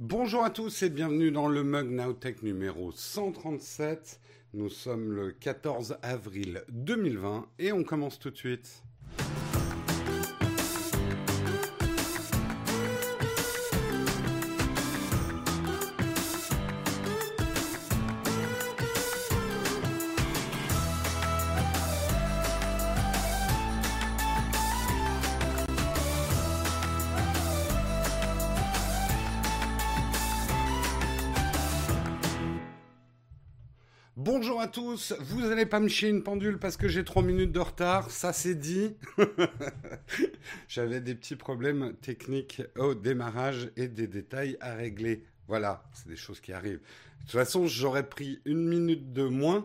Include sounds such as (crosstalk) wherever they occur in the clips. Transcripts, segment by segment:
Bonjour à tous et bienvenue dans le Mug Nowtech numéro 137. Nous sommes le 14 avril 2020 et on commence tout de suite. Tous, vous n'allez pas me chier une pendule parce que j'ai 3 minutes de retard, ça c'est dit. (laughs) J'avais des petits problèmes techniques au démarrage et des détails à régler. Voilà, c'est des choses qui arrivent. De toute façon, j'aurais pris une minute de moins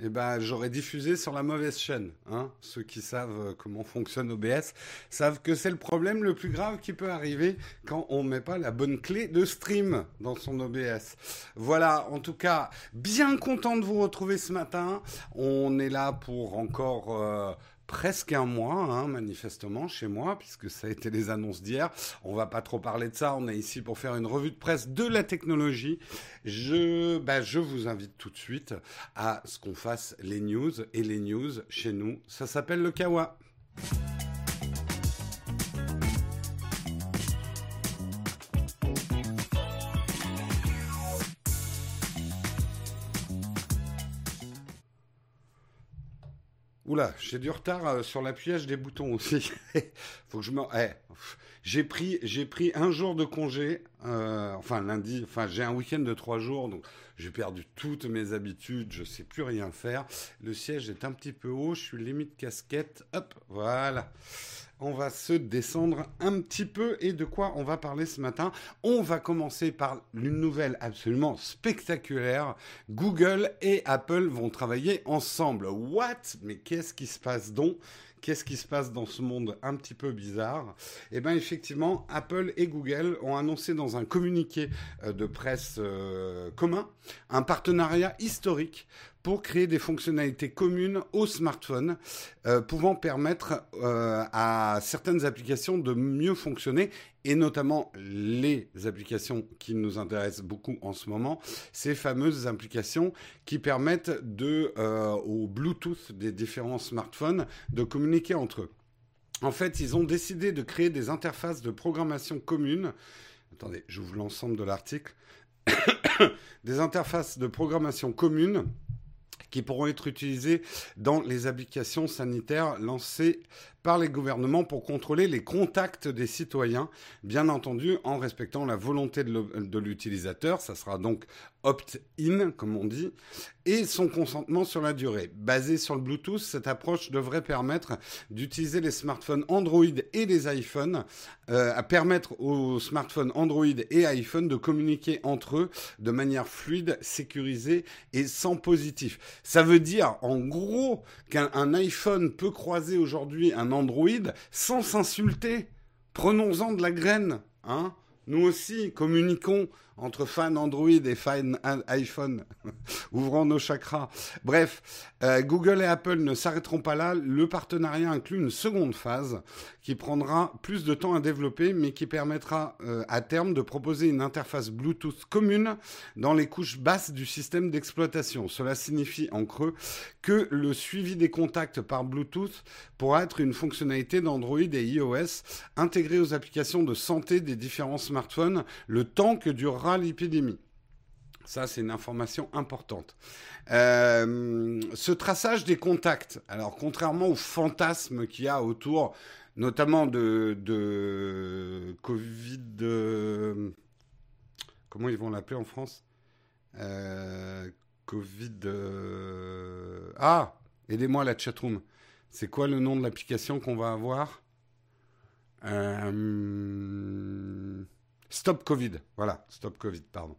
eh ben, j'aurais diffusé sur la mauvaise chaîne. Hein. Ceux qui savent euh, comment fonctionne OBS savent que c'est le problème le plus grave qui peut arriver quand on ne met pas la bonne clé de stream dans son OBS. Voilà, en tout cas, bien content de vous retrouver ce matin. On est là pour encore euh, presque un mois, hein, manifestement, chez moi, puisque ça a été les annonces d'hier. On va pas trop parler de ça. On est ici pour faire une revue de presse de la technologie. Je, bah, je vous invite tout de suite à ce qu'on fasse les news. Et les news, chez nous, ça s'appelle le Kawa. Oula, j'ai du retard euh, sur l'appuyage des boutons aussi. (laughs) Faut que je me. Eh, j'ai pris, pris un jour de congé, euh, enfin lundi, enfin j'ai un week-end de trois jours, donc j'ai perdu toutes mes habitudes, je sais plus rien faire. Le siège est un petit peu haut, je suis limite casquette, hop, voilà on va se descendre un petit peu et de quoi on va parler ce matin? On va commencer par une nouvelle absolument spectaculaire. Google et Apple vont travailler ensemble. What? Mais qu'est-ce qui se passe donc? Qu'est-ce qui se passe dans ce monde un petit peu bizarre? Eh bien, effectivement, Apple et Google ont annoncé dans un communiqué euh, de presse euh, commun un partenariat historique pour créer des fonctionnalités communes au smartphone, euh, pouvant permettre euh, à certaines applications de mieux fonctionner, et notamment les applications qui nous intéressent beaucoup en ce moment, ces fameuses applications qui permettent de, euh, au Bluetooth des différents smartphones de communiquer entre eux. En fait, ils ont décidé de créer des interfaces de programmation communes. Attendez, j'ouvre l'ensemble de l'article. (coughs) des interfaces de programmation communes qui pourront être utilisées dans les applications sanitaires lancées par les gouvernements pour contrôler les contacts des citoyens, bien entendu en respectant la volonté de l'utilisateur, ça sera donc opt-in comme on dit, et son consentement sur la durée. Basé sur le Bluetooth, cette approche devrait permettre d'utiliser les smartphones Android et les iPhones, euh, à permettre aux smartphones Android et iPhone de communiquer entre eux de manière fluide, sécurisée et sans positif. Ça veut dire en gros qu'un iPhone peut croiser aujourd'hui un Android sans s'insulter. Prenons-en de la graine, hein. Nous aussi communiquons entre fans Android et fans iPhone, (laughs) ouvrant nos chakras. Bref, euh, Google et Apple ne s'arrêteront pas là. Le partenariat inclut une seconde phase qui prendra plus de temps à développer, mais qui permettra euh, à terme de proposer une interface Bluetooth commune dans les couches basses du système d'exploitation. Cela signifie en creux que le suivi des contacts par Bluetooth pourra être une fonctionnalité d'Android et iOS intégrée aux applications de santé des différents smartphones le temps que durera l'épidémie. Ça, c'est une information importante. Euh, ce traçage des contacts, alors contrairement au fantasme qu'il y a autour, notamment de, Covid, comment ils vont l'appeler en France? Euh, Covid. Ah, aidez-moi la chatroom. C'est quoi le nom de l'application qu'on va avoir? Euh... Stop Covid, voilà, Stop Covid, pardon.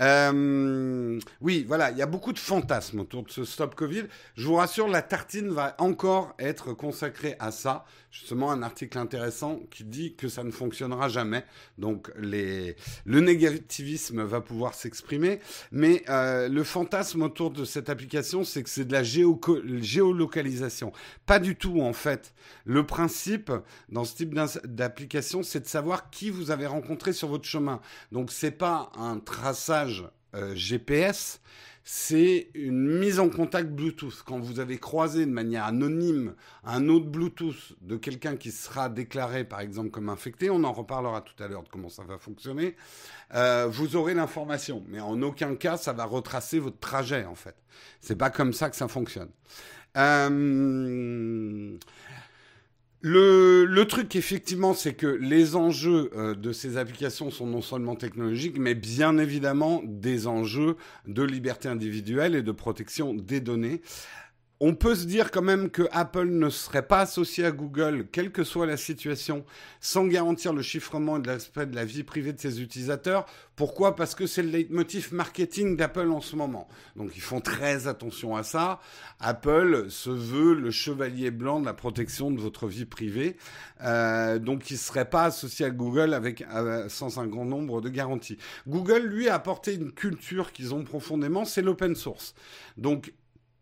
Euh, oui, voilà, il y a beaucoup de fantasmes autour de ce Stop Covid. Je vous rassure, la tartine va encore être consacrée à ça. Justement un article intéressant qui dit que ça ne fonctionnera jamais. Donc le négativisme va pouvoir s'exprimer, mais euh, le fantasme autour de cette application, c'est que c'est de la géolocalisation. Pas du tout en fait. Le principe dans ce type d'application, c'est de savoir qui vous avez rencontré sur votre chemin. Donc c'est pas un traçage euh, GPS, c'est une mise en contact Bluetooth. Quand vous avez croisé de manière anonyme un autre Bluetooth de quelqu'un qui sera déclaré par exemple comme infecté, on en reparlera tout à l'heure de comment ça va fonctionner, euh, vous aurez l'information. Mais en aucun cas ça va retracer votre trajet en fait. C'est pas comme ça que ça fonctionne. Euh, le, truc, effectivement, c'est que les enjeux euh, de ces applications sont non seulement technologiques, mais bien évidemment des enjeux de liberté individuelle et de protection des données. On peut se dire quand même que Apple ne serait pas associé à Google, quelle que soit la situation, sans garantir le chiffrement et l'aspect de la vie privée de ses utilisateurs. Pourquoi? Parce que c'est le leitmotiv marketing d'Apple en ce moment. Donc ils font très attention à ça. Apple se veut le chevalier blanc de la protection de votre vie privée. Euh, donc il ne serait pas associé à Google avec euh, sans un grand nombre de garanties. Google, lui, a apporté une culture qu'ils ont profondément, c'est l'open source. Donc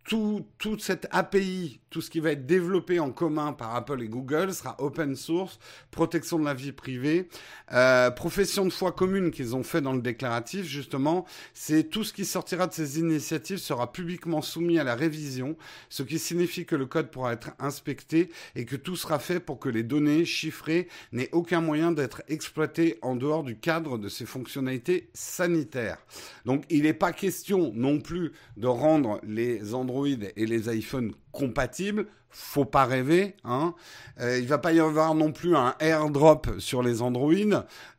tout, toute cette API, tout ce qui va être développé en commun par Apple et Google sera open source, protection de la vie privée, euh, profession de foi commune qu'ils ont fait dans le déclaratif, justement, c'est tout ce qui sortira de ces initiatives sera publiquement soumis à la révision, ce qui signifie que le code pourra être inspecté et que tout sera fait pour que les données chiffrées n'aient aucun moyen d'être exploitées en dehors du cadre de ces fonctionnalités sanitaires. Donc il n'est pas question non plus de rendre les Android et les iPhones compatibles, faut pas rêver. Hein. Euh, il va pas y avoir non plus un AirDrop sur les Android.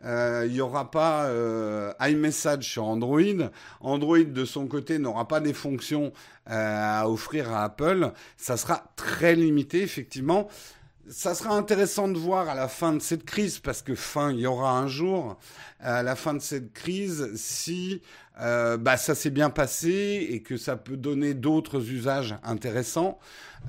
Euh, il y aura pas euh, iMessage sur Android. Android de son côté n'aura pas des fonctions euh, à offrir à Apple. Ça sera très limité effectivement. Ça sera intéressant de voir à la fin de cette crise, parce que fin, il y aura un jour, à la fin de cette crise, si euh, bah, ça s'est bien passé et que ça peut donner d'autres usages intéressants.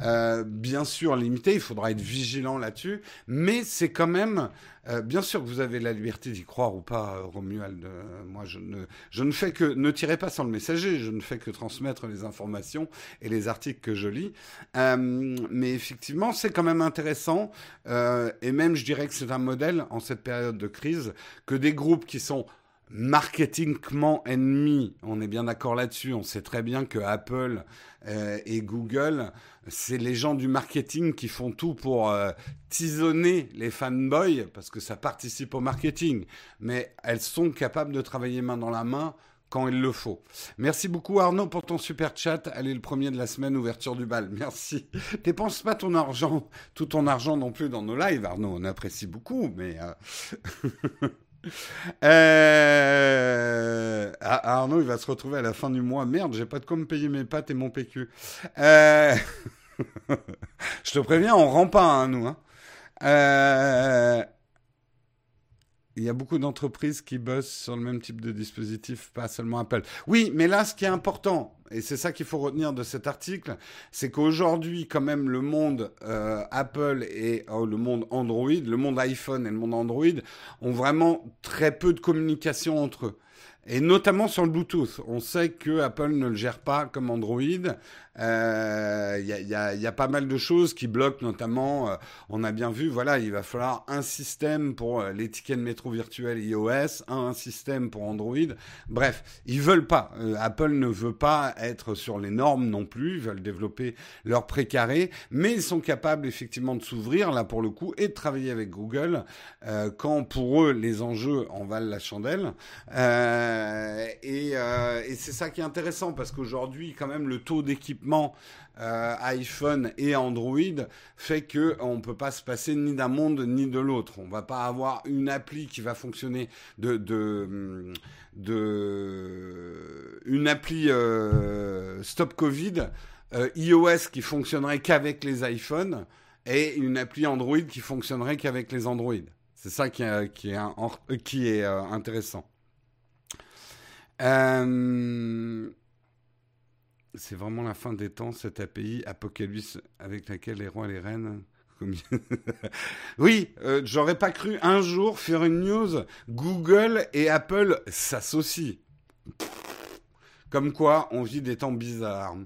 Euh, bien sûr limité, il faudra être vigilant là-dessus, mais c'est quand même, euh, bien sûr que vous avez la liberté d'y croire ou pas, Romuald. moi, je ne, je ne fais que, ne tirez pas sans le messager, je ne fais que transmettre les informations et les articles que je lis. mais effectivement, c'est quand même intéressant, et même je dirais que c'est un modèle en cette période de crise, que des groupes qui sont marketingment ennemis. On est bien d'accord là-dessus. On sait très bien que Apple euh, et Google, c'est les gens du marketing qui font tout pour euh, tisonner les fanboys parce que ça participe au marketing. Mais elles sont capables de travailler main dans la main quand il le faut. Merci beaucoup Arnaud pour ton super chat. Allez, le premier de la semaine, ouverture du bal. Merci. Dépense pas ton argent, tout ton argent non plus dans nos lives, Arnaud. On apprécie beaucoup, mais... Euh, (laughs) (laughs) Euh... Ah, Arnaud, il va se retrouver à la fin du mois. Merde, j'ai pas de quoi me payer mes pâtes et mon PQ. Euh... (laughs) Je te préviens, on rend pas, hein, nous. Hein. Euh... Il y a beaucoup d'entreprises qui bossent sur le même type de dispositif, pas seulement Apple. Oui, mais là, ce qui est important, et c'est ça qu'il faut retenir de cet article, c'est qu'aujourd'hui, quand même, le monde euh, Apple et oh, le monde Android, le monde iPhone et le monde Android ont vraiment très peu de communication entre eux. Et notamment sur le Bluetooth. On sait que Apple ne le gère pas comme Android. Il euh, y, a, y, y, a, pas mal de choses qui bloquent, notamment, euh, on a bien vu, voilà, il va falloir un système pour euh, les tickets de métro virtuel iOS, un, système pour Android. Bref, ils veulent pas. Apple ne veut pas être sur les normes non plus. Ils veulent développer leur précaré, mais ils sont capables effectivement de s'ouvrir là pour le coup et de travailler avec Google quand pour eux les enjeux en valent la chandelle. Et, et c'est ça qui est intéressant parce qu'aujourd'hui, quand même, le taux d'équipement euh, iPhone et Android fait que on peut pas se passer ni d'un monde ni de l'autre. On va pas avoir une appli qui va fonctionner de une appli euh, Stop Covid euh, iOS qui fonctionnerait qu'avec les iPhones et une appli Android qui fonctionnerait qu'avec les Android. C'est ça qui est intéressant. Euh, c'est vraiment la fin des temps, cette API apocalypse avec laquelle les rois et les reines (laughs) oui, euh, j'aurais pas cru un jour faire une news. Google et Apple s'associent. Comme quoi, on vit des temps bizarres.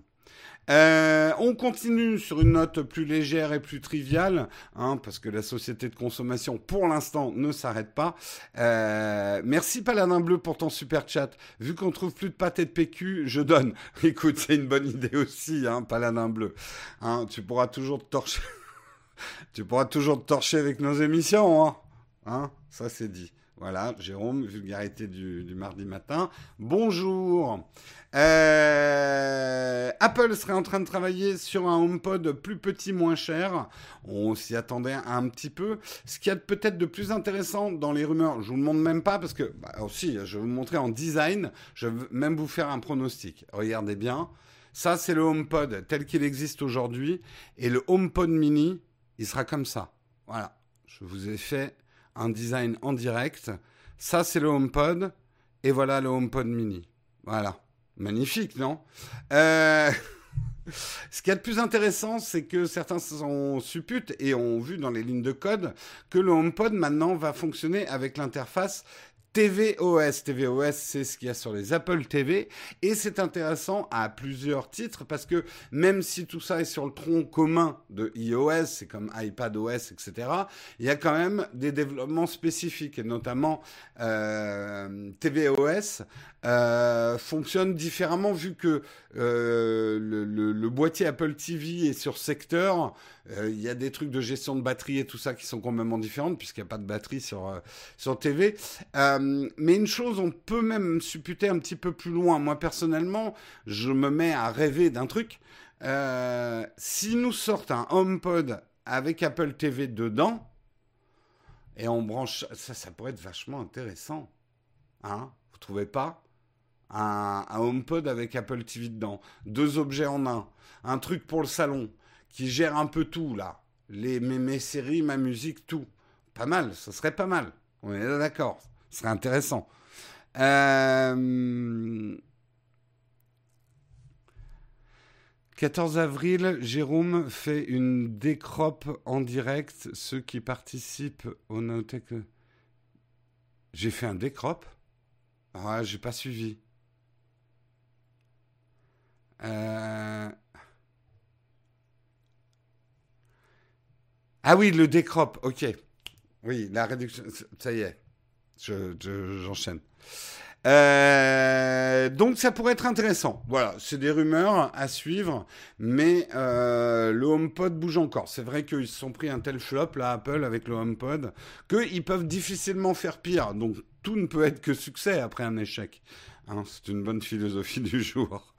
Euh, on continue sur une note plus légère et plus triviale, hein, parce que la société de consommation, pour l'instant, ne s'arrête pas. Euh, merci Paladin Bleu pour ton super chat. Vu qu'on trouve plus de pâté de PQ, je donne. (laughs) Écoute, c'est une bonne idée aussi, hein, Paladin Bleu. Hein, tu pourras toujours te torcher. (laughs) avec nos émissions, hein. Ça c'est dit. Voilà, Jérôme, vulgarité du mardi matin. Bonjour. Euh, Apple serait en train de travailler sur un HomePod plus petit, moins cher. On s'y attendait un petit peu. Ce qu'il y a peut-être de plus intéressant dans les rumeurs, je vous le montre même pas parce que, bah, aussi, je vais vous montrer en design. Je vais même vous faire un pronostic. Regardez bien. Ça, c'est le HomePod tel qu'il existe aujourd'hui. Et le HomePod mini, il sera comme ça. Voilà. Je vous ai fait un design en direct. Ça, c'est le HomePod. Et voilà le HomePod mini. Voilà. Magnifique, non? Euh... (laughs) Ce qui est le plus intéressant, c'est que certains sont supputent et ont vu dans les lignes de code que le HomePod maintenant va fonctionner avec l'interface TVOS. TVOS, c'est ce qu'il y a sur les Apple TV. Et c'est intéressant à plusieurs titres parce que même si tout ça est sur le tronc commun de iOS, c'est comme iPadOS, etc., il y a quand même des développements spécifiques. Et notamment, euh, TVOS euh, fonctionne différemment vu que euh, le, boîtier Apple TV est sur secteur. Euh, il y a des trucs de gestion de batterie et tout ça qui sont complètement différentes puisqu'il n'y a pas de batterie sur, sur TV. mais une chose, on peut même supputer un petit peu plus loin. Moi personnellement, je me mets à rêver d'un truc. si nous sortent un HomePod avec Apple TV dedans, et on branche ça, ça pourrait être vachement intéressant. Hein? Vous trouvez pas? Un, HomePod avec Apple TV dedans, deux objets en un, un truc pour le salon qui gère un peu tout là, les mes, séries, ma musique, tout. Pas mal, ça serait pas mal. On est d'accord, ce serait intéressant. 14 euh, avril, Jérôme fait une décrope en direct. Ceux qui participent au Notech. J'ai fait un décrope Ah, j'ai pas suivi. Euh, ah oui, le décrope, ok. Oui, la réduction, ça y est, j'enchaîne. Je, euh, donc ça pourrait être intéressant. Voilà, c'est des rumeurs à suivre, mais euh, le HomePod bouge encore. C'est vrai qu'ils se sont pris un tel flop, là, Apple, avec le HomePod, qu'ils peuvent difficilement faire pire. Donc tout ne peut être que succès après un échec. Hein, c'est une bonne philosophie du jour.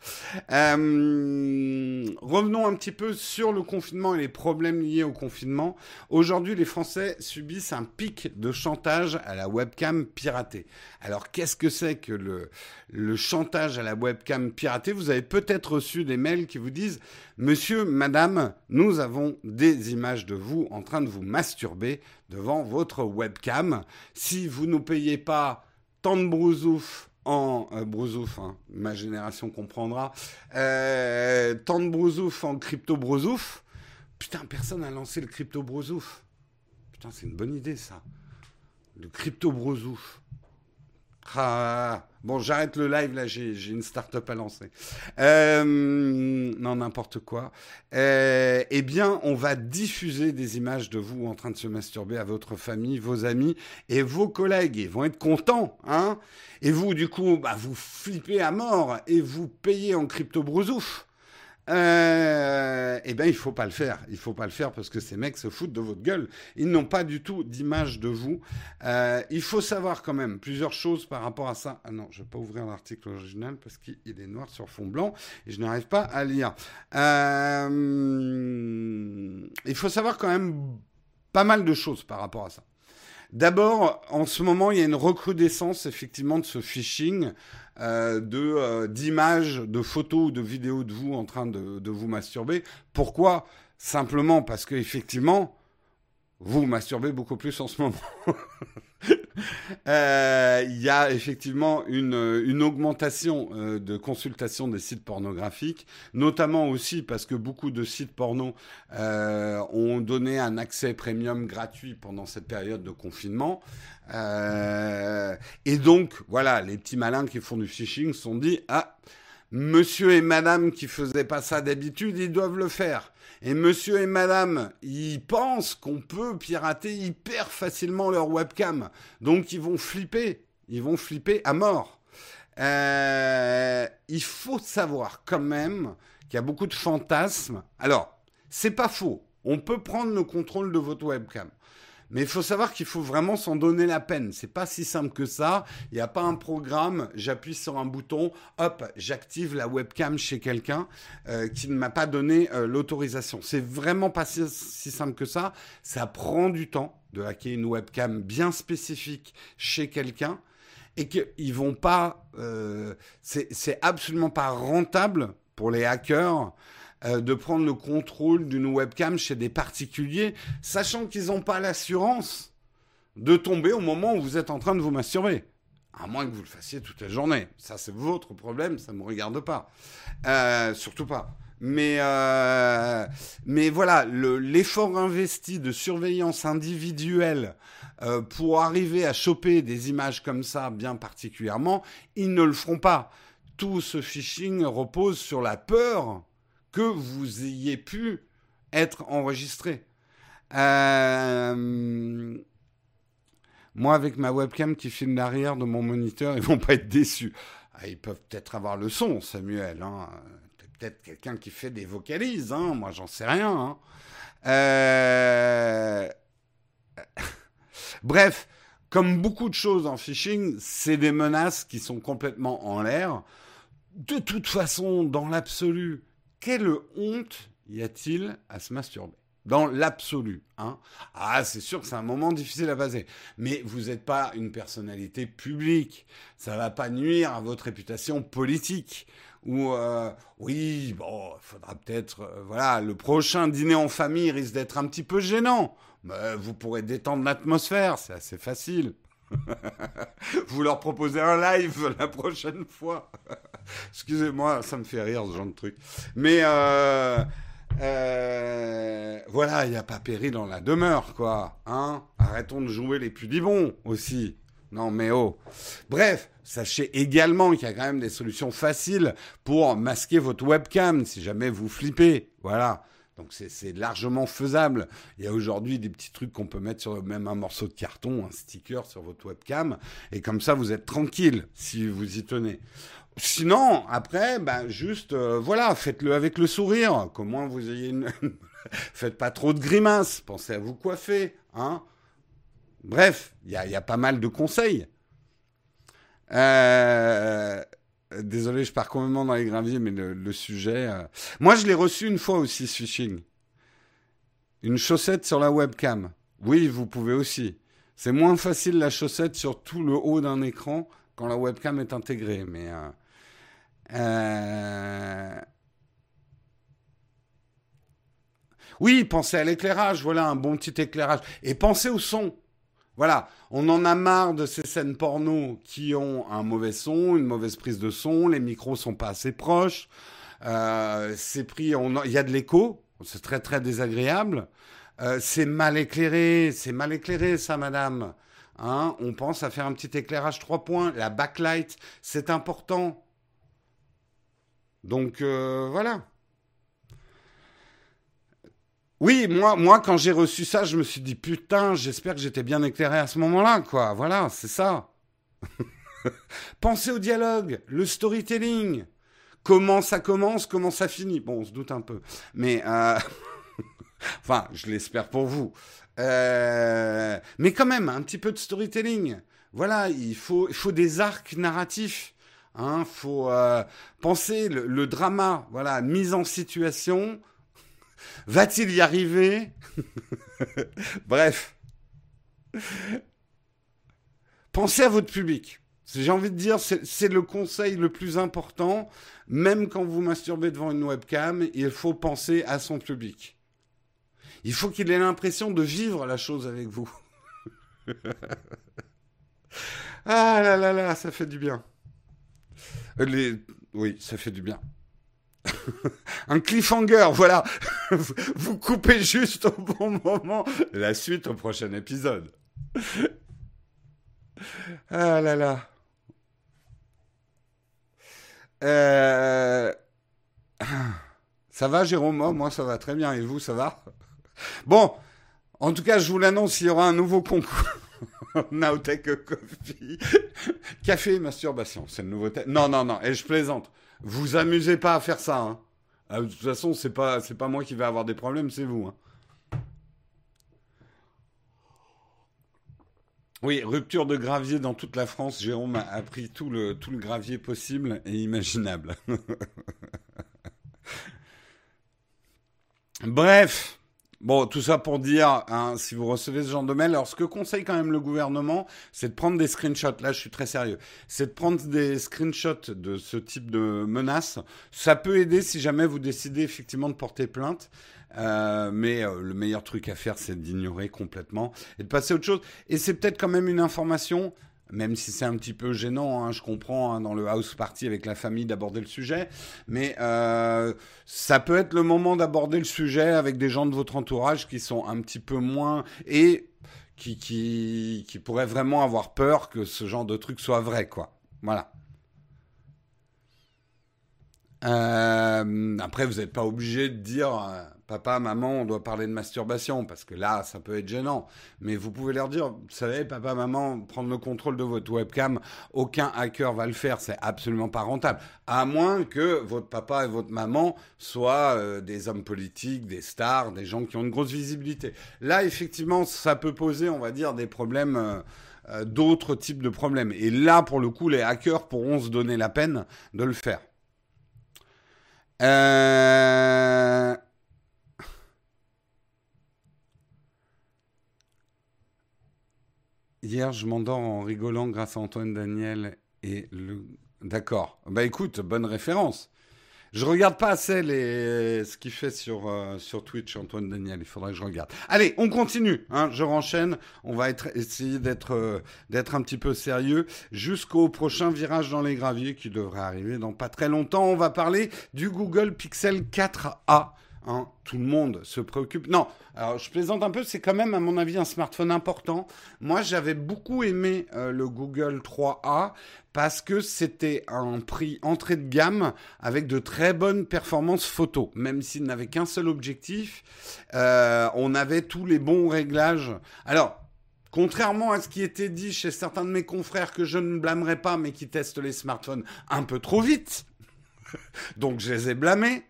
Euh, revenons un petit peu sur le confinement et les problèmes liés au confinement. Aujourd'hui, les Français subissent un pic de chantage à la webcam piratée. Alors, qu'est-ce que c'est que le, le chantage à la webcam piratée? Vous avez peut-être reçu des mails qui vous disent Monsieur, Madame, nous avons des images de vous en train de vous masturber devant votre webcam. Si vous ne payez pas tant de brousouf en euh, hein, ma génération comprendra, euh, tant de brousouf en crypto brousouf. Putain, personne n'a lancé le crypto brousouf. Putain, c'est une bonne idée ça. Le crypto brousouf. Ah, bon, j'arrête le live là, j'ai une start-up à lancer. Euh, non, n'importe quoi. Euh, eh bien, on va diffuser des images de vous en train de se masturber à votre famille, vos amis et vos collègues. Ils vont être contents, hein Et vous, du coup, bah, vous flippez à mort et vous payez en crypto brousouf euh, eh ben il faut pas le faire. Il faut pas le faire parce que ces mecs se foutent de votre gueule. Ils n'ont pas du tout d'image de vous. Euh, il faut savoir quand même plusieurs choses par rapport à ça. Ah non, je vais pas ouvrir l'article original parce qu'il est noir sur fond blanc et je n'arrive pas à lire. Euh, il faut savoir quand même pas mal de choses par rapport à ça. D'abord, en ce moment, il y a une recrudescence effectivement de ce phishing euh, euh, d'images, de photos ou de vidéos de vous en train de, de vous masturber. Pourquoi? Simplement parce que effectivement, vous masturbez beaucoup plus en ce moment. (laughs) Euh, il y a effectivement une, une augmentation euh, de consultation des sites pornographiques, notamment aussi parce que beaucoup de sites porno euh, ont donné un accès premium gratuit pendant cette période de confinement. et donc, voilà, les petits malins qui font du phishing se sont dit, ah, monsieur et madame qui faisaient pas ça d'habitude, ils doivent le faire. Et monsieur et madame, ils pensent qu'on peut pirater hyper facilement leur webcam. Donc ils vont flipper. Ils vont flipper à mort. Euh, il faut savoir quand même qu'il y a beaucoup de fantasmes. Alors, c'est pas faux. On peut prendre le contrôle de votre webcam. Mais il faut savoir qu'il faut vraiment s'en donner la peine. C'est pas si simple que ça. Il n'y a pas un programme, j'appuie sur un bouton, hop, j'active la webcam chez quelqu'un euh, qui ne m'a pas donné euh, l'autorisation. C'est vraiment pas si, simple que ça. Ça prend du temps de hacker une webcam bien spécifique chez quelqu'un et qu'ils vont pas. Euh, c'est absolument pas rentable pour les hackers euh, de prendre le contrôle d'une webcam chez des particuliers, sachant qu'ils n'ont pas l'assurance de tomber au moment où vous êtes en train de vous masturber. À moins que vous le fassiez toute la journée. Ça, c'est votre problème, ça ne me regarde pas. Euh, surtout pas. Mais, euh, mais voilà, l'effort investi de surveillance individuelle pour arriver à choper des images comme ça, bien particulièrement, ils ne le feront pas. Tout ce phishing repose sur la peur que vous ayez pu être enregistré. Euh, moi, avec ma webcam qui filme l'arrière de mon moniteur, ils vont pas être déçus. Ah, ils peuvent peut-être avoir le son, Samuel. Hein. Peut-être quelqu'un qui fait des vocalises. Hein. Moi, j'en sais rien. Hein. Euh, (laughs) bref, comme beaucoup de choses en phishing, c'est des menaces qui sont complètement en l'air. De toute façon, dans l'absolu, quelle honte y a-t-il à se masturber? Dans l'absolu. Hein ah, c'est sûr que c'est un moment difficile à passer. Mais vous n'êtes pas une personnalité publique. Ça ne va pas nuire à votre réputation politique. Ou euh, oui, bon, faudra peut-être, euh, voilà, le prochain dîner en famille risque d'être un petit peu gênant. Mais vous pourrez détendre l'atmosphère, c'est assez facile. (laughs) vous leur proposez un live la prochaine fois. (laughs) Excusez-moi, ça me fait rire ce genre de truc. Mais euh, euh, voilà, il n'y a pas péril dans la demeure, quoi. Hein Arrêtons de jouer les pudibons aussi. Non, mais oh. Bref, sachez également qu'il y a quand même des solutions faciles pour masquer votre webcam si jamais vous flippez. Voilà. Donc c'est largement faisable. Il y a aujourd'hui des petits trucs qu'on peut mettre sur même un morceau de carton, un sticker sur votre webcam, et comme ça vous êtes tranquille si vous y tenez. Sinon, après, ben juste, euh, voilà, faites-le avec le sourire, qu'au moins vous ayez une... (laughs) Faites pas trop de grimaces, pensez à vous coiffer, hein. Bref, il y a, pas mal de conseils. Euh, désolé, je pars complètement dans les graviers, mais le, sujet... Euh, moi, je l'ai reçu une fois aussi, ce phishing. Une chaussette sur la webcam. Oui, vous pouvez aussi. C'est moins facile la chaussette sur tout le haut d'un écran quand la webcam est intégrée, mais... Euh, oui, pensez à l'éclairage, voilà un bon petit éclairage. Et pensez au son. Voilà, on en a marre de ces scènes porno qui ont un mauvais son, une mauvaise prise de son, les micros sont pas assez proches, euh, c'est pris, il y a de l'écho, c'est très très désagréable. Euh, c'est mal éclairé, c'est mal éclairé ça, madame. Hein, on pense à faire un petit éclairage trois points, la backlight, c'est important. Donc euh, voilà. Oui, moi, quand j'ai reçu ça, je me suis dit putain, j'espère que j'étais bien éclairé à ce moment-là, quoi. Voilà, c'est ça. (laughs) Pensez au dialogue, le storytelling. Comment ça commence, comment ça finit. Bon, on se doute un peu, mais euh... (laughs) enfin, je l'espère pour vous. Euh... Mais quand même, un petit peu de storytelling. Voilà, il il faut des arcs narratifs. Hein, faut euh, penser le, drama, voilà, mise en situation. Va-t-il y arriver? (laughs) Bref. Pensez à votre public. J'ai envie de dire, c'est le conseil le plus important. Même quand vous masturbez devant une webcam, il faut penser à son public. Il faut qu'il ait l'impression de vivre la chose avec vous. (laughs) Ah là là là, ça fait du bien. Oui, ça fait du bien. (laughs) un cliffhanger, voilà. (laughs) Vous coupez juste au bon moment. La suite au prochain épisode. Ah là là. Euh, ça va, Jérôme? Oh, Moi, ça va très bien. Et vous, ça va? Bon, en tout cas, je vous l'annonce, il y aura un nouveau concours. (laughs) Nowtech Coffee. Café et masturbation, c'est le nouveau thème. Non, non, non, et je plaisante. Vous amusez pas à faire ça. Hein. Ah, de toute façon, c'est pas, pas moi qui vais avoir des problèmes, c'est vous. Hein. Oui, rupture de gravier dans toute la France. Jérôme a pris tout le, tout le gravier possible et imaginable. (laughs) Bref, Bon, tout ça pour dire, hein, si vous recevez ce genre de mail, alors ce que conseille quand même le gouvernement, c'est de prendre des screenshots. Là, je suis très sérieux. C'est de prendre des screenshots de ce type de menaces. Ça peut aider si jamais vous décidez effectivement de porter plainte. Euh, mais euh, le meilleur truc à faire, c'est d'ignorer complètement et de passer à autre chose. Et c'est peut-être quand même une information même si c'est un petit peu gênant, hein, je comprends, hein, dans le house party avec la famille d'aborder le sujet, mais euh, ça peut être le moment d'aborder le sujet avec des gens de votre entourage qui sont un petit peu moins et qui, pourraient vraiment avoir peur que ce genre de truc soit vrai, quoi. Voilà. Euh, après, vous n'êtes pas obligé de dire euh, papa, maman, on doit parler de masturbation, parce que là, ça peut être gênant. Mais vous pouvez leur dire, vous savez, papa, maman, prendre le contrôle de votre webcam, aucun hacker va le faire, c'est absolument pas rentable. À moins que votre papa et votre maman soient euh, des hommes politiques, des stars, des gens qui ont une grosse visibilité. Là, effectivement, ça peut poser, on va dire, des problèmes. Euh, euh, d'autres types de problèmes. Et là, pour le coup, les hackers pourront se donner la peine de le faire. Euh... Hier, je m'endors en rigolant grâce à Antoine Daniel et le. D'accord. Bah écoute, bonne référence. Je regarde pas assez les... ce qu'il fait sur, euh, sur Twitch, Antoine Daniel. Il faudrait que je regarde. Allez, on continue. Hein, je renchaîne. On va être, essayer d'être euh, d'être un petit peu sérieux jusqu'au prochain virage dans les graviers qui devrait arriver dans pas très longtemps. On va parler du Google Pixel 4a. Hein, tout le monde se préoccupe. Non, alors je plaisante un peu, c'est quand même à mon avis un smartphone important. Moi j'avais beaucoup aimé euh, le Google 3A parce que c'était un prix entrée de gamme avec de très bonnes performances photo. Même s'il n'avait qu'un seul objectif, euh, on avait tous les bons réglages. Alors, Contrairement à ce qui était dit chez certains de mes confrères que je ne blâmerai pas, mais qui testent les smartphones un peu trop vite, (laughs) donc je les ai blâmés.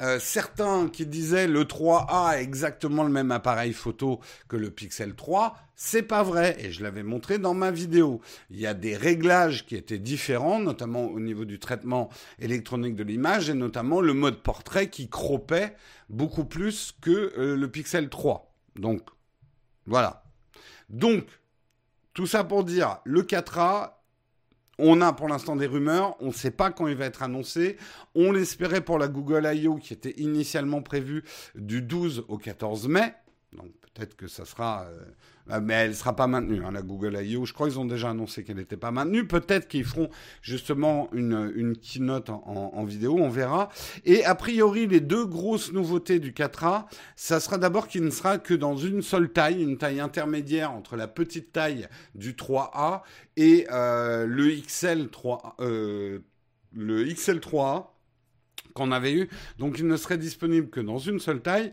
Euh, certains qui disaient le 3A a exactement le même appareil photo que le Pixel 3, c'est pas vrai et je l'avais montré dans ma vidéo. Il y a des réglages qui étaient différents, notamment au niveau du traitement électronique de l'image et notamment le mode portrait qui cropait beaucoup plus que euh, le Pixel 3. Donc voilà. Donc tout ça pour dire le 4A on a pour l'instant des rumeurs, on ne sait pas quand il va être annoncé. On l'espérait pour la Google I.O. qui était initialement prévue du 12 au 14 mai. Peut-être que ça sera euh, ah, mais elle ne sera pas maintenue, hein, la Google I.O. Je crois qu'ils ont déjà annoncé qu'elle n'était pas maintenue. Peut-être qu'ils feront justement une, une keynote en, vidéo, on verra. Et a priori, les deux grosses nouveautés du 4A, ça sera d'abord qu'il ne sera que dans une seule taille, une taille intermédiaire entre la petite taille du 3A et euh, le XL 3 euh, le XL 3A qu'on avait eu. Donc il ne serait disponible que dans une seule taille.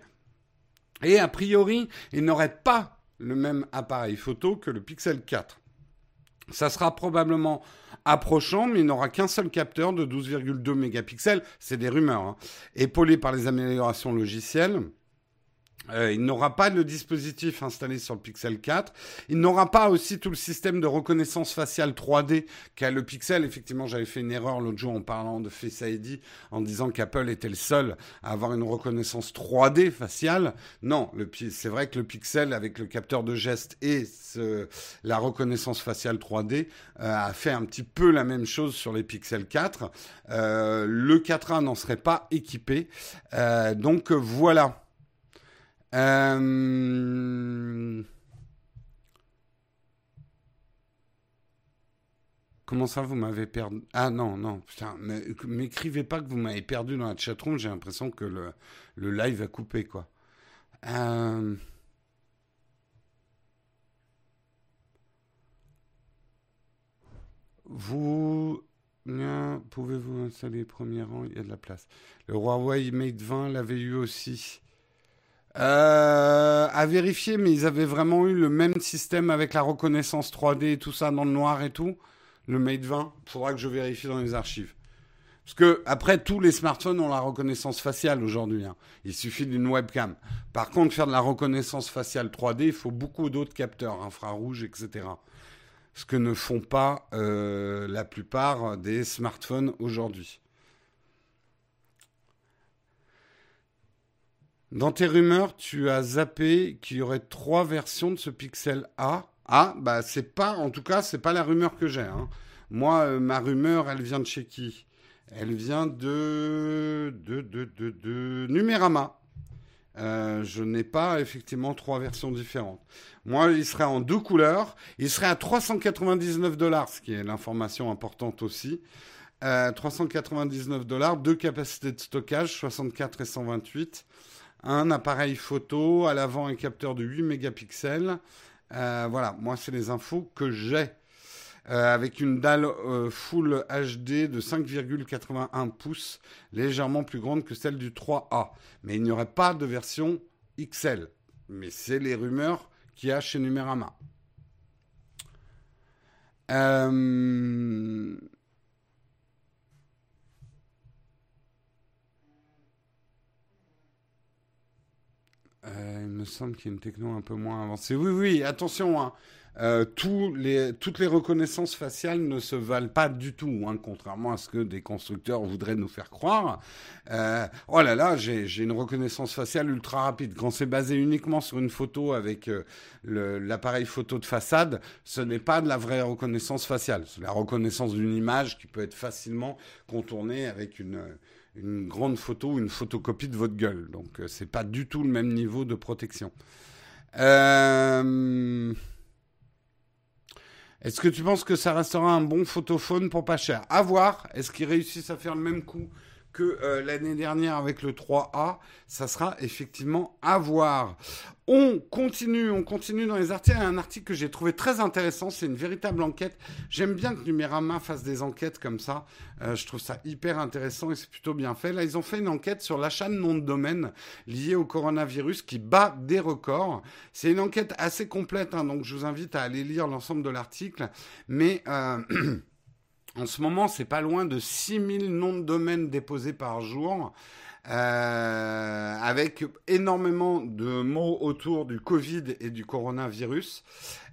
Et a priori, il n'aurait pas le même appareil photo que le Pixel 4. Ça sera probablement approchant, mais il n'aura qu'un seul capteur de 12,2 mégapixels, c'est des rumeurs, hein, épaulé par les améliorations logicielles. Euh, il n'aura pas le dispositif installé sur le Pixel 4. Il n'aura pas aussi tout le système de reconnaissance faciale 3D qu'a le Pixel. Effectivement, j'avais fait une erreur l'autre jour en parlant de Face ID, en disant qu'Apple était le seul à avoir une reconnaissance 3D faciale. Non, c'est vrai que le Pixel, avec le capteur de geste et la reconnaissance faciale 3D, euh, a fait un petit peu la même chose sur les Pixel 4. Euh, le 4A n'en serait pas équipé. donc voilà. Euh, Comment ça, vous m'avez perdu? Ah non, non, putain, m'écrivez pas que vous m'avez perdu dans la chatroom, j'ai l'impression que le, le, live a coupé, quoi. Euh... Vous pouvez-vous installer premier rang? Il y a de la place. Le Huawei Mate 20 l'avait eu aussi. Euh, à vérifier, mais ils avaient vraiment eu le même système avec la reconnaissance 3D et tout ça dans le noir et tout. Le Mate 20, faudra que je vérifie dans les archives. Parce que après, tous les smartphones ont la reconnaissance faciale aujourd'hui. Hein. Il suffit d'une webcam. Par contre, faire de la reconnaissance faciale 3D, il faut beaucoup d'autres capteurs, infrarouges, etc ce que ne font pas euh, la plupart des smartphones aujourd'hui. Dans tes rumeurs, tu as zappé qu'il y aurait trois versions de ce Pixel A. Ah, bah c'est pas, en tout cas, c'est pas la rumeur que j'ai. Hein. Moi, euh, ma rumeur, elle vient de chez qui? Elle vient de de, de, de, Numérama. Euh, je n'ai pas effectivement trois versions différentes. Moi, il serait en deux couleurs. Il serait à 399 dollars, ce qui est l'information importante aussi. 399 euh, dollars, deux capacités de stockage, 64 et 128. Un appareil photo, à l'avant un capteur de 8 mégapixels. Euh, voilà, moi, c'est les infos que j'ai. Euh, avec une dalle full HD de 5,81 pouces, légèrement plus grande que celle du 3A. Mais il n'y aurait pas de version XL. Mais c'est les rumeurs qu'il y a chez Numérama. Euh, euh, il me semble qu'il y a une techno un peu moins avancée. Oui, oui, attention. Hein. Euh, toutes les reconnaissances faciales ne se valent pas du tout, hein, contrairement à ce que des constructeurs voudraient nous faire croire. Euh, oh là là, j'ai une reconnaissance faciale ultra rapide. Quand c'est basé uniquement sur une photo avec l'appareil photo de façade, ce n'est pas de la vraie reconnaissance faciale. C'est la reconnaissance d'une image qui peut être facilement contournée avec une, une grande photo une photocopie de votre gueule. Donc c'est pas du tout le même niveau de protection. Euh... Est-ce que tu penses que ça restera un bon photophone pour pas cher? À voir. Est-ce qu'ils réussissent à faire le même coup que euh, l'année dernière avec le 3A, ça sera effectivement à voir. On continue, on continue dans les articles. Il y a un article que j'ai trouvé très intéressant, c'est une véritable enquête. J'aime bien que Numérama fasse des enquêtes comme ça. Euh, je trouve ça hyper intéressant et c'est plutôt bien fait. Là, ils ont fait une enquête sur l'achat de noms de domaine lié au coronavirus qui bat des records. C'est une enquête assez complète, hein, donc je vous invite à aller lire l'ensemble de l'article. Mais... Euh, (clears throat) En ce moment, c'est pas loin de 6000 noms de domaines déposés par jour. Euh, avec énormément de mots autour du Covid et du coronavirus.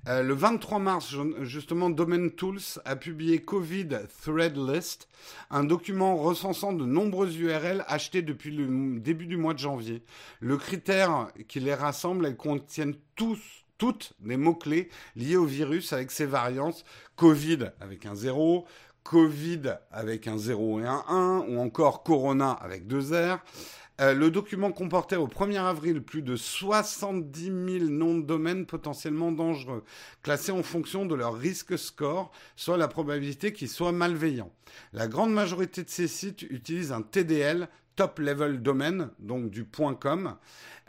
Euh, le 23 mars, justement, Domain Tools a publié Covid Thread List, un document recensant de nombreuses URL achetées depuis le début du mois de janvier. Le critère qui les rassemble, elles contiennent tous toutes des mots-clés liés au virus avec ses variantes. Covid avec un zéro, Covid avec un 0 et un 1, ou encore Corona avec deux R. Euh, le document comportait au 1er avril plus de 70 000 noms de domaines potentiellement dangereux, classés en fonction de leur risque score, soit la probabilité qu'ils soient malveillants. La grande majorité de ces sites utilisent un TDL, Top Level Domain, donc du .com.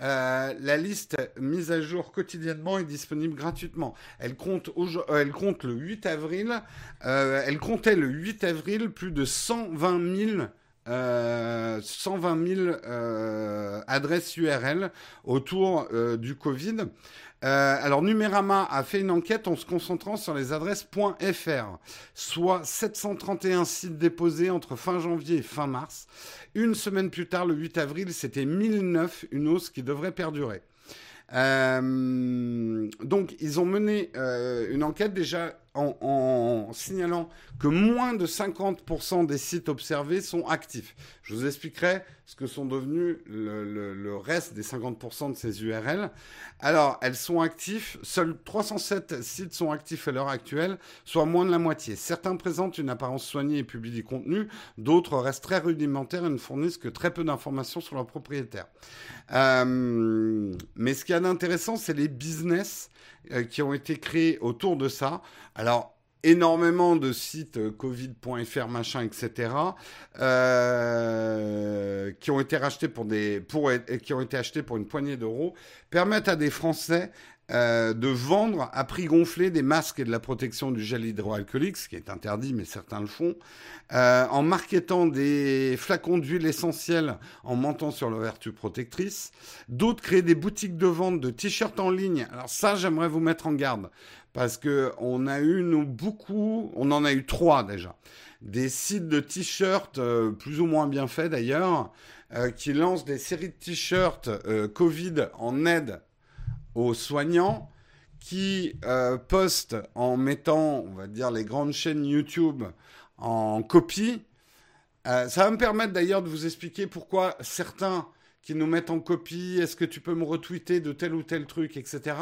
Euh, la liste mise à jour quotidiennement est disponible gratuitement. Elle compte, euh, le 8 avril. Euh, comptait le 8 avril plus de 120 000 120 000 adresses URL autour du Covid. Euh, alors Numérama a fait une enquête en se concentrant sur les adresses .fr, soit 731 sites déposés entre fin janvier et fin mars. Une semaine plus tard, le 8 avril, c'était 1009, une hausse qui devrait perdurer. Euh, donc, ils ont mené euh, une enquête déjà en, signalant que moins de 50% des sites observés sont actifs. Je vous expliquerai ce que sont devenus le, reste des 50% de ces URL. Alors, elles sont actives, seuls 307 sites sont actifs à l'heure actuelle, soit moins de la moitié. Certains présentent une apparence soignée et publient du contenu, d'autres restent très rudimentaires et ne fournissent que très peu d'informations sur leurs propriétaires. Euh, mais ce qui est intéressant, c'est les business qui ont été créés autour de ça. Alors, énormément de sites euh, covid.fr machin etc euh, qui ont été rachetés pour des pour qui ont été achetés pour une poignée d'euros permettent à des Français euh, de vendre à prix gonflé des masques et de la protection du gel hydroalcoolique, ce qui est interdit, mais certains le font, euh, en marketant des flacons d'huile essentielle en mentant sur leur vertu protectrice. D'autres créent des boutiques de vente de t-shirts en ligne. Alors ça, j'aimerais vous mettre en garde parce que on a eu nous beaucoup, on en a eu trois déjà, des sites de t-shirts euh, plus ou moins bien faits d'ailleurs, qui lancent des séries de t-shirts Covid en aide aux soignants qui euh, postent en mettant, on va dire, les grandes chaînes YouTube en copie. Euh, ça va me permettre d'ailleurs de vous expliquer pourquoi certains qui nous mettent en copie, est-ce que tu peux me retweeter de tel ou tel truc, etc.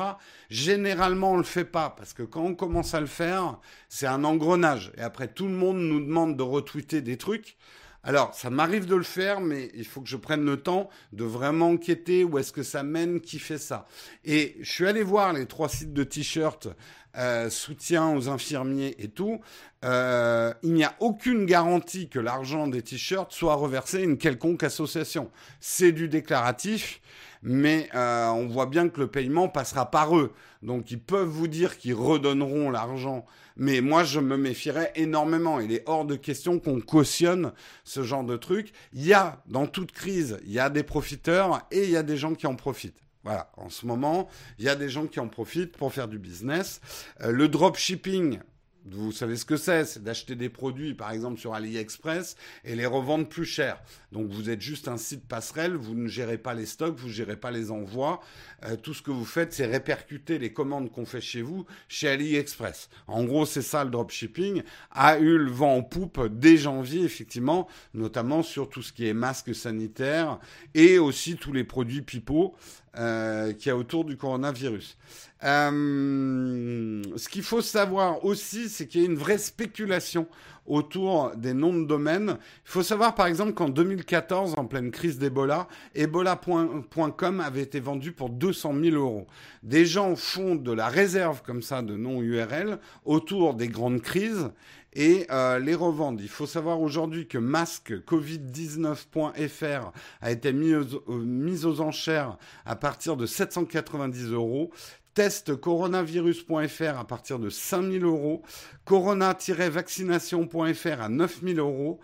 Généralement, on le fait pas parce que quand on commence à le faire, c'est un engrenage. Et après, tout le monde nous demande de retweeter des trucs. Alors, ça m'arrive de le faire, mais il faut que je prenne le temps de vraiment enquêter où est-ce que ça mène, qui fait ça. Et je suis allé voir les trois sites de t-shirts, euh, soutien aux infirmiers et tout. Euh, il n'y a aucune garantie que l'argent des t-shirts soit reversé à une quelconque association. C'est du déclaratif, mais euh, on voit bien que le paiement passera par eux. Donc ils peuvent vous dire qu'ils redonneront l'argent mais moi, je me méfierais énormément. Il est hors de question qu'on cautionne ce genre de truc. Il y a, dans toute crise, il y a des profiteurs et il y a des gens qui en profitent. Voilà, en ce moment, il y a des gens qui en profitent pour faire du business. Euh, le dropshipping, vous savez ce que c'est, c'est d'acheter des produits, par exemple sur AliExpress, et les revendre plus cher. Donc vous êtes juste un site passerelle, vous ne gérez pas les stocks, vous ne gérez pas les envois. Euh, tout ce que vous faites, c'est répercuter les commandes qu'on fait chez vous chez AliExpress. En gros, c'est ça le dropshipping. A eu le vent en poupe dès janvier, effectivement, notamment sur tout ce qui est masques sanitaires et aussi tous les produits pipeaux euh, qu'il y a autour du coronavirus. Euh, ce qu'il faut savoir aussi, c'est qu'il y a une vraie spéculation autour des noms de domaine. Il faut savoir par exemple qu'en 2014, en pleine crise d'Ebola, Ebola.com avait été vendu pour 200 000 euros. Des gens font de la réserve comme ça de noms URL autour des grandes crises et euh, les revendent. Il faut savoir aujourd'hui que masquecovid19.fr a été mis aux, mis aux enchères à partir de 790 euros testcoronavirus.fr à partir de 5000 euros, corona-vaccination.fr à 9000 euros.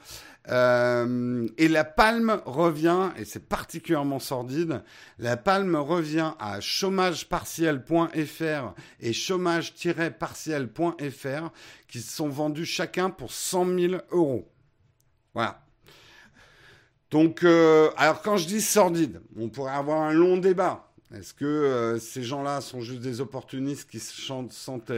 Euh, et la palme revient, et c'est particulièrement sordide, la palme revient à chômagepartiel.fr et chômage-partiel.fr qui sont vendus chacun pour 100 000 euros. Voilà. Donc, euh, alors quand je dis sordide, on pourrait avoir un long débat. Est-ce que euh, ces gens-là sont juste des opportunistes qui chantent, sentent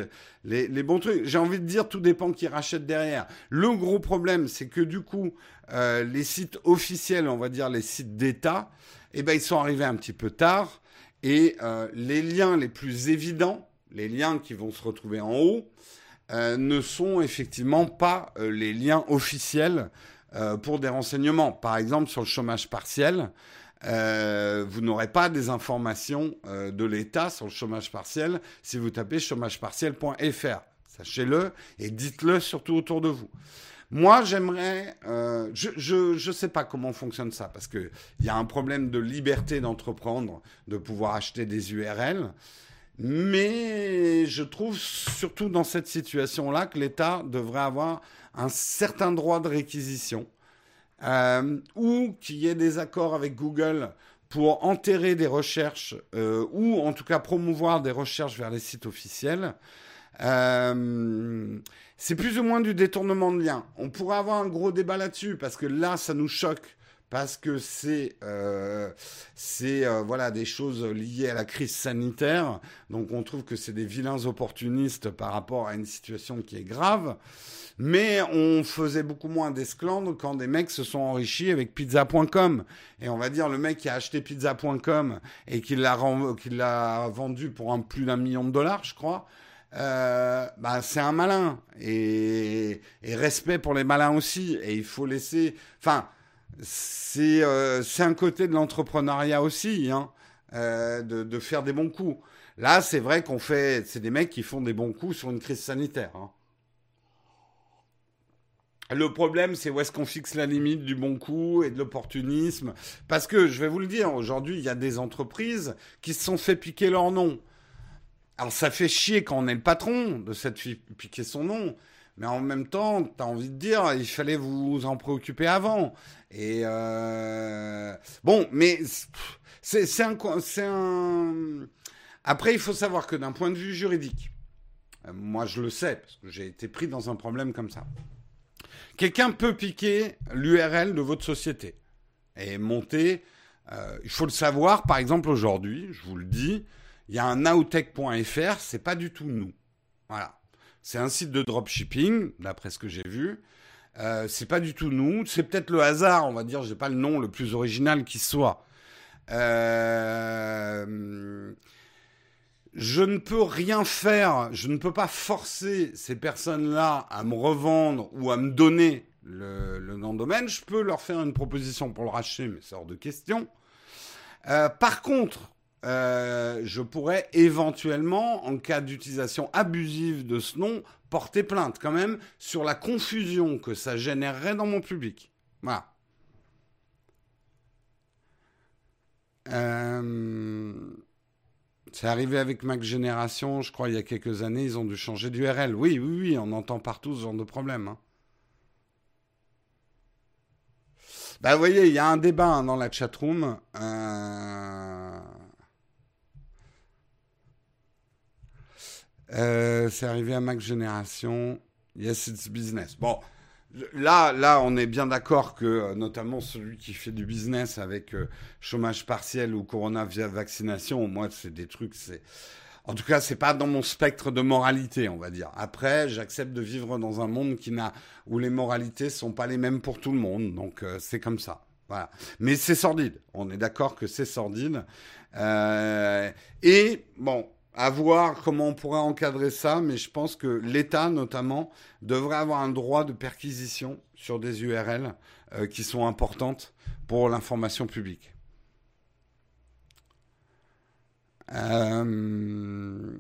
les, bons trucs? J'ai envie de dire, tout dépend qui rachète derrière. Le gros problème, c'est que du coup, euh, les sites officiels, on va dire les sites d'État, eh ben, ils sont arrivés un petit peu tard. Et euh, les liens les plus évidents, les liens qui vont se retrouver en haut, ne sont effectivement pas les liens officiels pour des renseignements. Par exemple, sur le chômage partiel, euh, vous n'aurez pas des informations euh, de l'État sur le chômage partiel si vous tapez chômagepartiel.fr. Sachez-le et dites-le surtout autour de vous. Moi, j'aimerais, euh, je ne sais pas comment fonctionne ça parce que il y a un problème de liberté d'entreprendre, de pouvoir acheter des URL. Mais je trouve surtout dans cette situation-là que l'État devrait avoir un certain droit de réquisition euh, ou qu'il y ait des accords avec Google pour enterrer des recherches euh, ou en tout cas promouvoir des recherches vers les sites officiels. Euh, c'est plus ou moins du détournement de liens. On pourrait avoir un gros débat là-dessus parce que là, ça nous choque parce que c'est euh, c'est euh, voilà des choses liées à la crise sanitaire. Donc on trouve que c'est des vilains opportunistes par rapport à une situation qui est grave. Mais on faisait beaucoup moins d'esclandres quand des mecs se sont enrichis avec pizza.com. Et on va dire le mec qui a acheté pizza.com et qui l'a qui l'a vendu pour un plus d'un million de dollars, je crois. Euh, bah, c'est un malin et, et respect pour les malins aussi. Et il faut laisser, enfin euh, c'est un côté de l'entrepreneuriat aussi, hein, euh, de, faire des bons coups. Là, c'est vrai qu'on fait, c'est des mecs qui font des bons coups sur une crise sanitaire. Hein. Le problème, c'est où est-ce qu'on fixe la limite du bon coup et de l'opportunisme. Parce que, je vais vous le dire, aujourd'hui, il y a des entreprises qui se sont fait piquer leur nom. Alors, ça fait chier quand on est le patron de cette piquer son nom. Mais en même temps, tu as envie de dire, il fallait vous en préoccuper avant. Et euh... bon, mais c'est un, un... Après, il faut savoir que d'un point de vue juridique, euh, moi je le sais, parce que j'ai été pris dans un problème comme ça. Quelqu'un peut piquer l'URL de votre société et monter. Euh, il faut le savoir, par exemple, aujourd'hui, je vous le dis, il y a un outech.fr, c'est pas du tout nous. Voilà. C'est un site de dropshipping, d'après ce que j'ai vu. Euh, c'est pas du tout nous. C'est peut-être le hasard, on va dire. J'ai pas le nom le plus original qui soit. Euh, je ne peux rien faire, je ne peux pas forcer ces personnes-là à me revendre ou à me donner le, nom de domaine. Je peux leur faire une proposition pour le racheter, mais c'est hors de question. Euh, par contre, euh, je pourrais éventuellement, en cas d'utilisation abusive de ce nom, porter plainte quand même sur la confusion que ça générerait dans mon public. Voilà. Euh... C'est arrivé avec Mac Génération, je crois, il y a quelques années, ils ont dû changer d'URL. Oui, oui, oui, on entend partout ce genre de problème. Hein. Bah, vous voyez, il y a un débat hein, dans la chatroom. Euh... Euh, c'est arrivé à Mac Génération. Yes, it's business. Bon, Là, là, on est bien d'accord que, euh, notamment celui qui fait du business avec euh, chômage partiel ou corona via vaccination, moi, c'est des trucs, c'est. En tout cas, c'est pas dans mon spectre de moralité, on va dire. Après, j'accepte de vivre dans un monde qui n'a où les moralités sont pas les mêmes pour tout le monde, donc c'est comme ça. Voilà. Mais c'est sordide. On est d'accord que c'est sordide. et bon, à voir comment on pourrait encadrer ça, mais je pense que l'État, notamment, devrait avoir un droit de perquisition sur des URL euh, qui sont importantes pour l'information publique. Euh,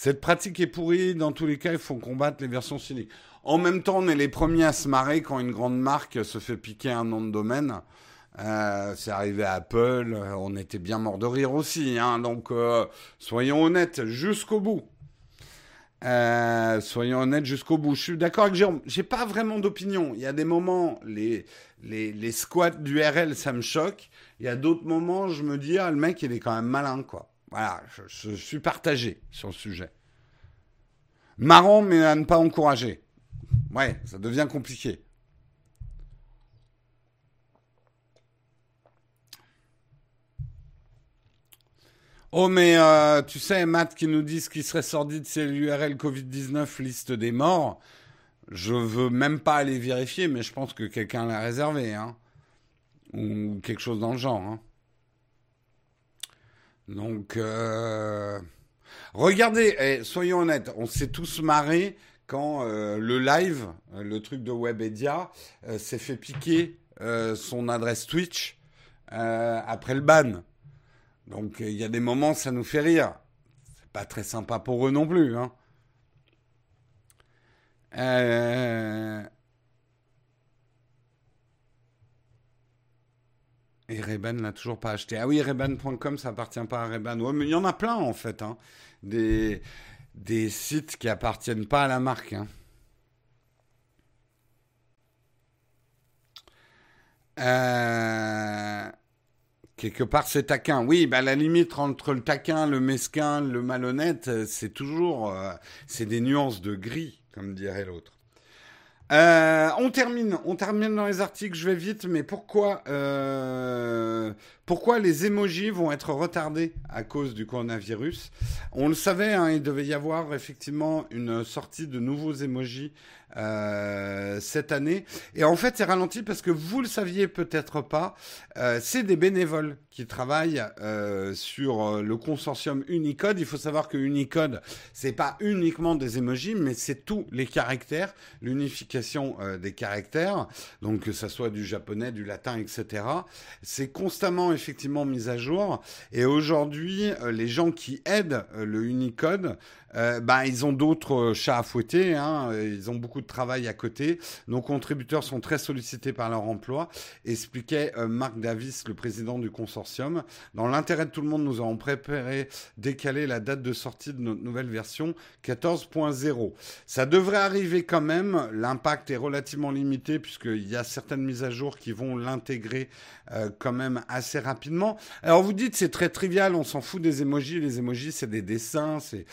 Cette pratique est pourrie. Dans tous les cas, il faut combattre les versions cyniques. En même temps, on est les premiers à se marrer quand une grande marque se fait piquer un nom de domaine. Euh, c'est arrivé à Apple, on était bien mort de rire aussi. Hein, donc, euh, soyons honnêtes jusqu'au bout. Euh, soyons honnêtes jusqu'au bout. Je suis d'accord avec Jérôme. J'ai pas vraiment d'opinion. Il y a des moments, les, les, les squats d'URL, ça me choque. Il y a d'autres moments, je me dis, ah, le mec, il est quand même malin, quoi. Voilà, je suis partagé sur le sujet. Marrant, mais à ne pas encourager. Ouais, ça devient compliqué. Oh, mais euh, tu sais, Matt qui nous dit ce qui serait sordide, c'est l'URL Covid-19 liste des morts. Je veux même pas aller vérifier, mais je pense que quelqu'un l'a réservé, hein. Ou quelque chose dans le genre, hein. Donc, euh... regardez, eh, soyons honnêtes, on s'est tous marrés quand euh, le live, euh, le truc de Webedia, euh, s'est fait piquer son adresse Twitch après le ban. Donc il y a des moments, ça nous fait rire. C'est pas très sympa pour eux non plus. Hein. Et Reban l'a toujours pas acheté. Ah oui, Reban.com, ça appartient pas à Reban. mais il y en a plein en fait. Hein. Des des sites qui appartiennent pas à la marque. Hein. Euh, quelque part, c'est taquin. Oui, bah, la limite entre le taquin, le mesquin, le malhonnête, euh, c'est toujours, euh, c'est des nuances de gris, comme dirait l'autre. Euh, on termine, on termine dans les articles. Je vais vite, mais pourquoi, euh, pourquoi les emojis vont être retardés à cause du coronavirus? On le savait, hein, il devait y avoir effectivement une sortie de nouveaux emojis euh, cette année. Et en fait, c'est ralenti parce que vous le saviez peut-être pas, euh, c'est des bénévoles qui travaillent euh, sur le consortium Unicode. Il faut savoir que Unicode, c'est pas uniquement des emojis, mais c'est tous les caractères, l'unification des caractères, donc que ça soit du japonais, du latin, etc. C'est constamment effectivement mis à jour. Et aujourd'hui, les gens qui aident le Unicode euh, bah, ils ont d'autres euh, chats à fouetter, hein, ils ont beaucoup de travail à côté. Nos contributeurs sont très sollicités par leur emploi, expliquait euh, Marc Davis, le président du consortium. Dans l'intérêt de tout le monde, nous avons préparé décaler la date de sortie de notre nouvelle version 14.0. Ça devrait arriver quand même, l'impact est relativement limité puisqu'il y a certaines mises à jour qui vont l'intégrer quand même assez rapidement. Alors vous dites c'est très trivial, on s'en fout des emojis, les emojis c'est des dessins, c'est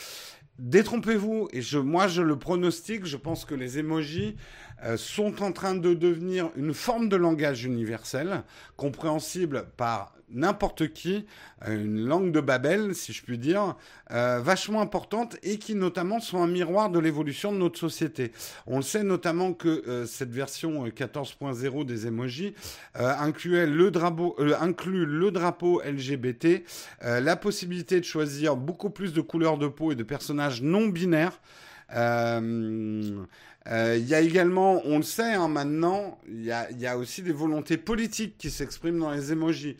détrompez-vous, et je, moi je le pronostique, je pense que les emojis euh, sont en train de devenir une forme de langage universel, compréhensible par n'importe qui, euh, une langue de Babel, si je puis dire, euh, vachement importante et qui notamment sont un miroir de l'évolution de notre société. On le sait notamment que euh, cette version 14.0 des emojis incluait le drapeau, inclut le drapeau LGBT, la possibilité de choisir beaucoup plus de couleurs de peau et de personnages non binaires. Il y a également, on le sait hein, maintenant, il y a, y a, aussi des volontés politiques qui s'expriment dans les emojis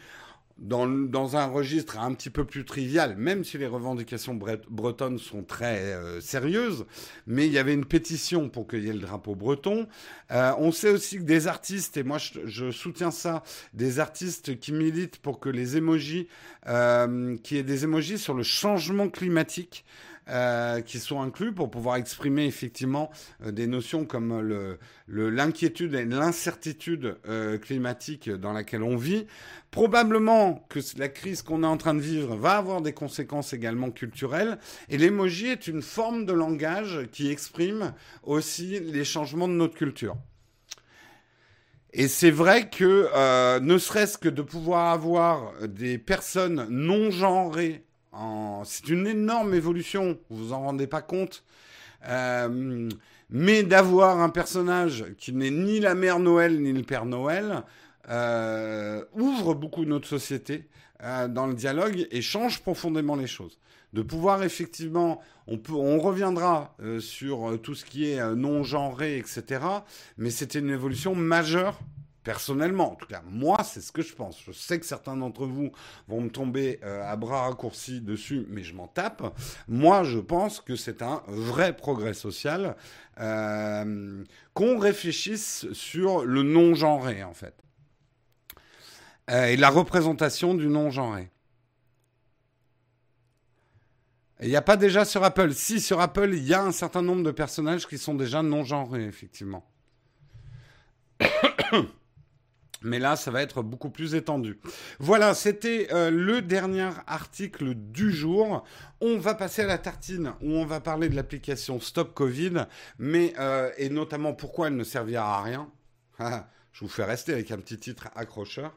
dans, un registre un petit peu plus trivial, même si les revendications bretonnes sont très euh, sérieuses, mais il y avait une pétition pour qu'il y ait le drapeau breton. Euh, on sait aussi que des artistes, et moi je, je, soutiens ça, des artistes qui militent pour que les émojis, euh, qu'il y ait des émojis sur le changement climatique. Euh, qui sont inclus pour pouvoir exprimer effectivement euh, des notions comme le, l'inquiétude et l'incertitude euh, climatique dans laquelle on vit. Probablement que la crise qu'on est en train de vivre va avoir des conséquences également culturelles. Et l'emoji est une forme de langage qui exprime aussi les changements de notre culture. Et c'est vrai que ne serait-ce que de pouvoir avoir des personnes non genrées c'est une énorme évolution, vous vous en rendez pas compte. Euh, mais d'avoir un personnage qui n'est ni la mère Noël ni le père Noël euh, ouvre beaucoup notre société euh, dans le dialogue et change profondément les choses. De pouvoir effectivement, on, peut, on reviendra sur tout ce qui est non genré, etc. Mais c'était une évolution majeure Personnellement, en tout cas, moi, c'est ce que je pense. Je sais que certains d'entre vous vont me tomber euh, à bras raccourcis dessus, mais je m'en tape. Moi, je pense que c'est un vrai progrès social euh, qu'on réfléchisse sur le non-genré, en fait. Euh, et la représentation du non-genré. Il n'y a pas déjà sur Apple. Si, sur Apple, il y a un certain nombre de personnages qui sont déjà non-genrés, effectivement. (coughs) Mais là, ça va être beaucoup plus étendu. Voilà, c'était euh, le dernier article du jour. On va passer à la tartine où on va parler de l'application Stop Covid, euh, et notamment pourquoi elle ne servira à rien. (laughs) Je vous fais rester avec un petit titre accrocheur.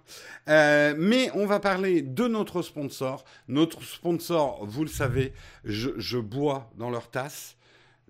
Euh, mais on va parler de notre sponsor. Notre sponsor, vous le savez, je bois dans leur tasse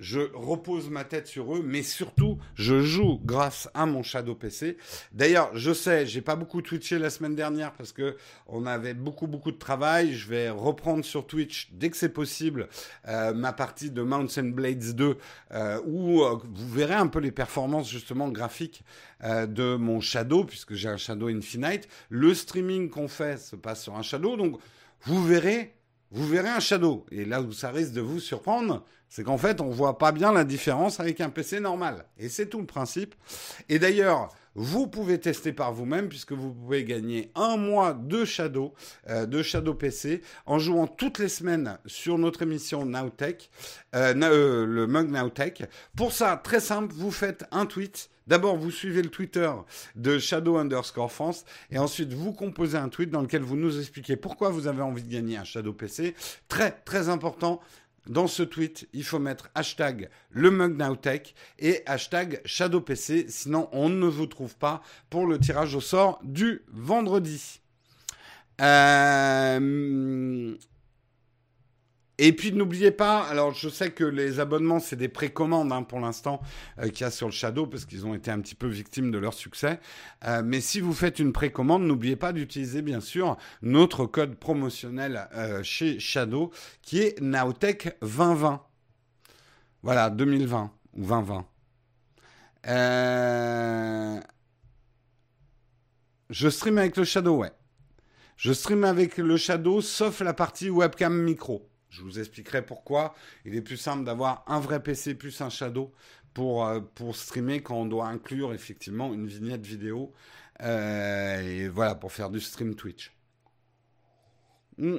je repose ma tête sur eux, mais surtout, je joue grâce à mon Shadow PC. D'ailleurs, je sais, j'ai pas beaucoup twitché la semaine dernière parce que on avait beaucoup beaucoup de travail. Je vais reprendre sur Twitch dès que c'est possible euh, ma partie de Mountain Blades 2 euh, où euh, vous verrez un peu les performances justement graphiques de mon Shadow puisque j'ai un Shadow Infinite. Le streaming qu'on fait se passe sur un Shadow, donc vous verrez vous verrez un Shadow. Et là où ça risque de vous surprendre, c'est qu'en fait, on voit pas bien la différence avec un PC normal. Et c'est tout le principe. Et d'ailleurs, vous pouvez tester par vous-même puisque vous pouvez gagner un mois de Shadow, euh, de Shadow PC, en jouant toutes les semaines sur notre émission Nowtech, euh, euh, le mug Nowtech. Pour ça, très simple, vous faites un tweet D'abord, vous suivez le Twitter de Shadow underscore France et ensuite vous composez un tweet dans lequel vous nous expliquez pourquoi vous avez envie de gagner un Shadow PC. Très, très important. Dans ce tweet, il faut mettre hashtag le Nowtech et hashtag ShadowPC, sinon on ne vous trouve pas pour le tirage au sort du vendredi. Euh, Et puis n'oubliez pas, alors je sais que les abonnements c'est des précommandes hein, pour l'instant euh, qu'il y a sur le Shadow parce qu'ils ont été un petit peu victimes de leur succès. Euh, mais si vous faites une précommande, n'oubliez pas d'utiliser bien sûr notre code promotionnel euh, chez Shadow qui est Naotech 2020. Voilà, 2020 ou 2020. Je stream avec le Shadow, ouais. Je stream avec le Shadow sauf la partie webcam micro. Je vous expliquerai pourquoi. Il est plus simple d'avoir un vrai PC plus un Shadow pour, euh, pour streamer quand on doit inclure effectivement une vignette vidéo. Euh, et voilà, pour faire du stream Twitch. Hmm.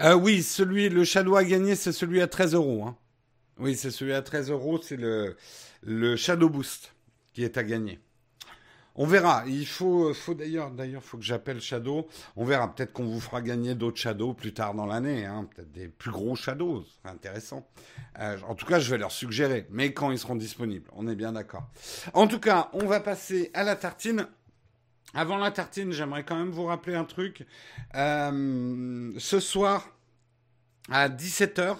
Euh, oui, celui, le Shadow à gagner, c'est celui à 13 euros. Hein. Oui, c'est celui à 13 euros, c'est le, le Shadow Boost qui est à gagner. On verra. Il faut, d'ailleurs, d'ailleurs, faut que j'appelle Shadow. On verra. Peut-être qu'on vous fera gagner d'autres Shadows plus tard dans l'année. Hein. Peut-être des plus gros Shadows. intéressant. Euh, en tout cas, je vais leur suggérer. Mais quand ils seront disponibles. On est bien d'accord. En tout cas, on va passer à la tartine. Avant la tartine, j'aimerais quand même vous rappeler un truc. Euh, ce soir, à 17h,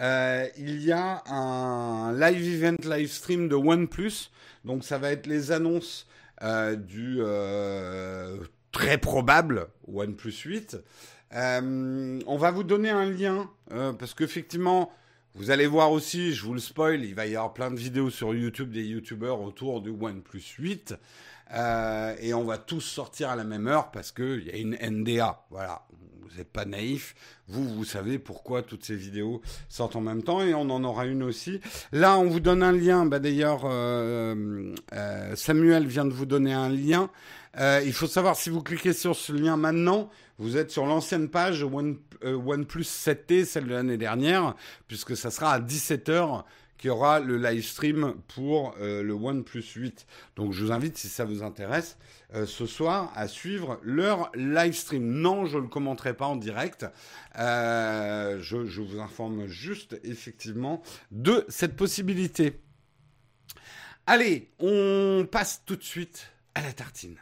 euh, il y a un live event, live stream de OnePlus. Donc ça va être les annonces du euh, très probable OnePlus 8. Euh, on va vous donner un lien parce qu'effectivement, vous allez voir aussi, je vous le spoil, il va y avoir plein de vidéos sur YouTube des YouTubeurs autour du OnePlus 8. Et on va tous sortir à la même heure parce qu'il y a une NDA. Voilà, vous n'êtes pas naïf. Vous, vous savez pourquoi toutes ces vidéos sortent en même temps et on en aura une aussi. Là, on vous donne un lien. Bah, D'ailleurs, euh, euh, Samuel vient de vous donner un lien. Euh, il faut savoir si vous cliquez sur ce lien maintenant, vous êtes sur l'ancienne page One, OnePlus 7T, celle de l'année dernière, puisque ça sera à 17h qu'il y aura le live stream pour le OnePlus 8. Donc je vous invite, si ça vous intéresse, euh, ce soir à suivre leur live stream. Non, je ne le commenterai pas en direct. Euh, je vous informe juste effectivement de cette possibilité. Allez, on passe tout de suite à la tartine.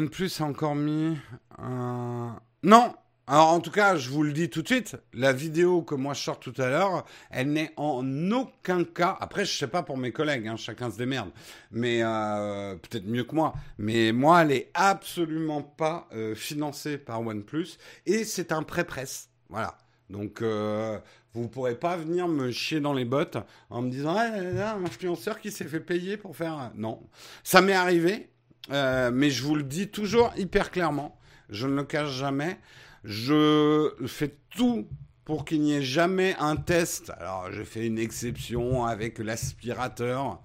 OnePlus a encore mis un... Non Alors en tout cas, je vous le dis tout de suite, la vidéo que moi je sors tout à l'heure, elle n'est en aucun cas... Après, je sais pas pour mes collègues, hein, chacun se démerde, mais euh, peut-être mieux que moi. Mais moi, elle est absolument pas euh, financée par OnePlus et c'est un pré-presse. Voilà. Donc, euh, vous ne pourrez pas venir me chier dans les bottes en me disant ah, un influenceur qui s'est fait payer pour faire. Non, ça m'est arrivé, euh, mais je vous le dis toujours hyper clairement. Je ne le cache jamais. Je fais tout pour qu'il n'y ait jamais un test. Alors, j'ai fait une exception avec l'aspirateur.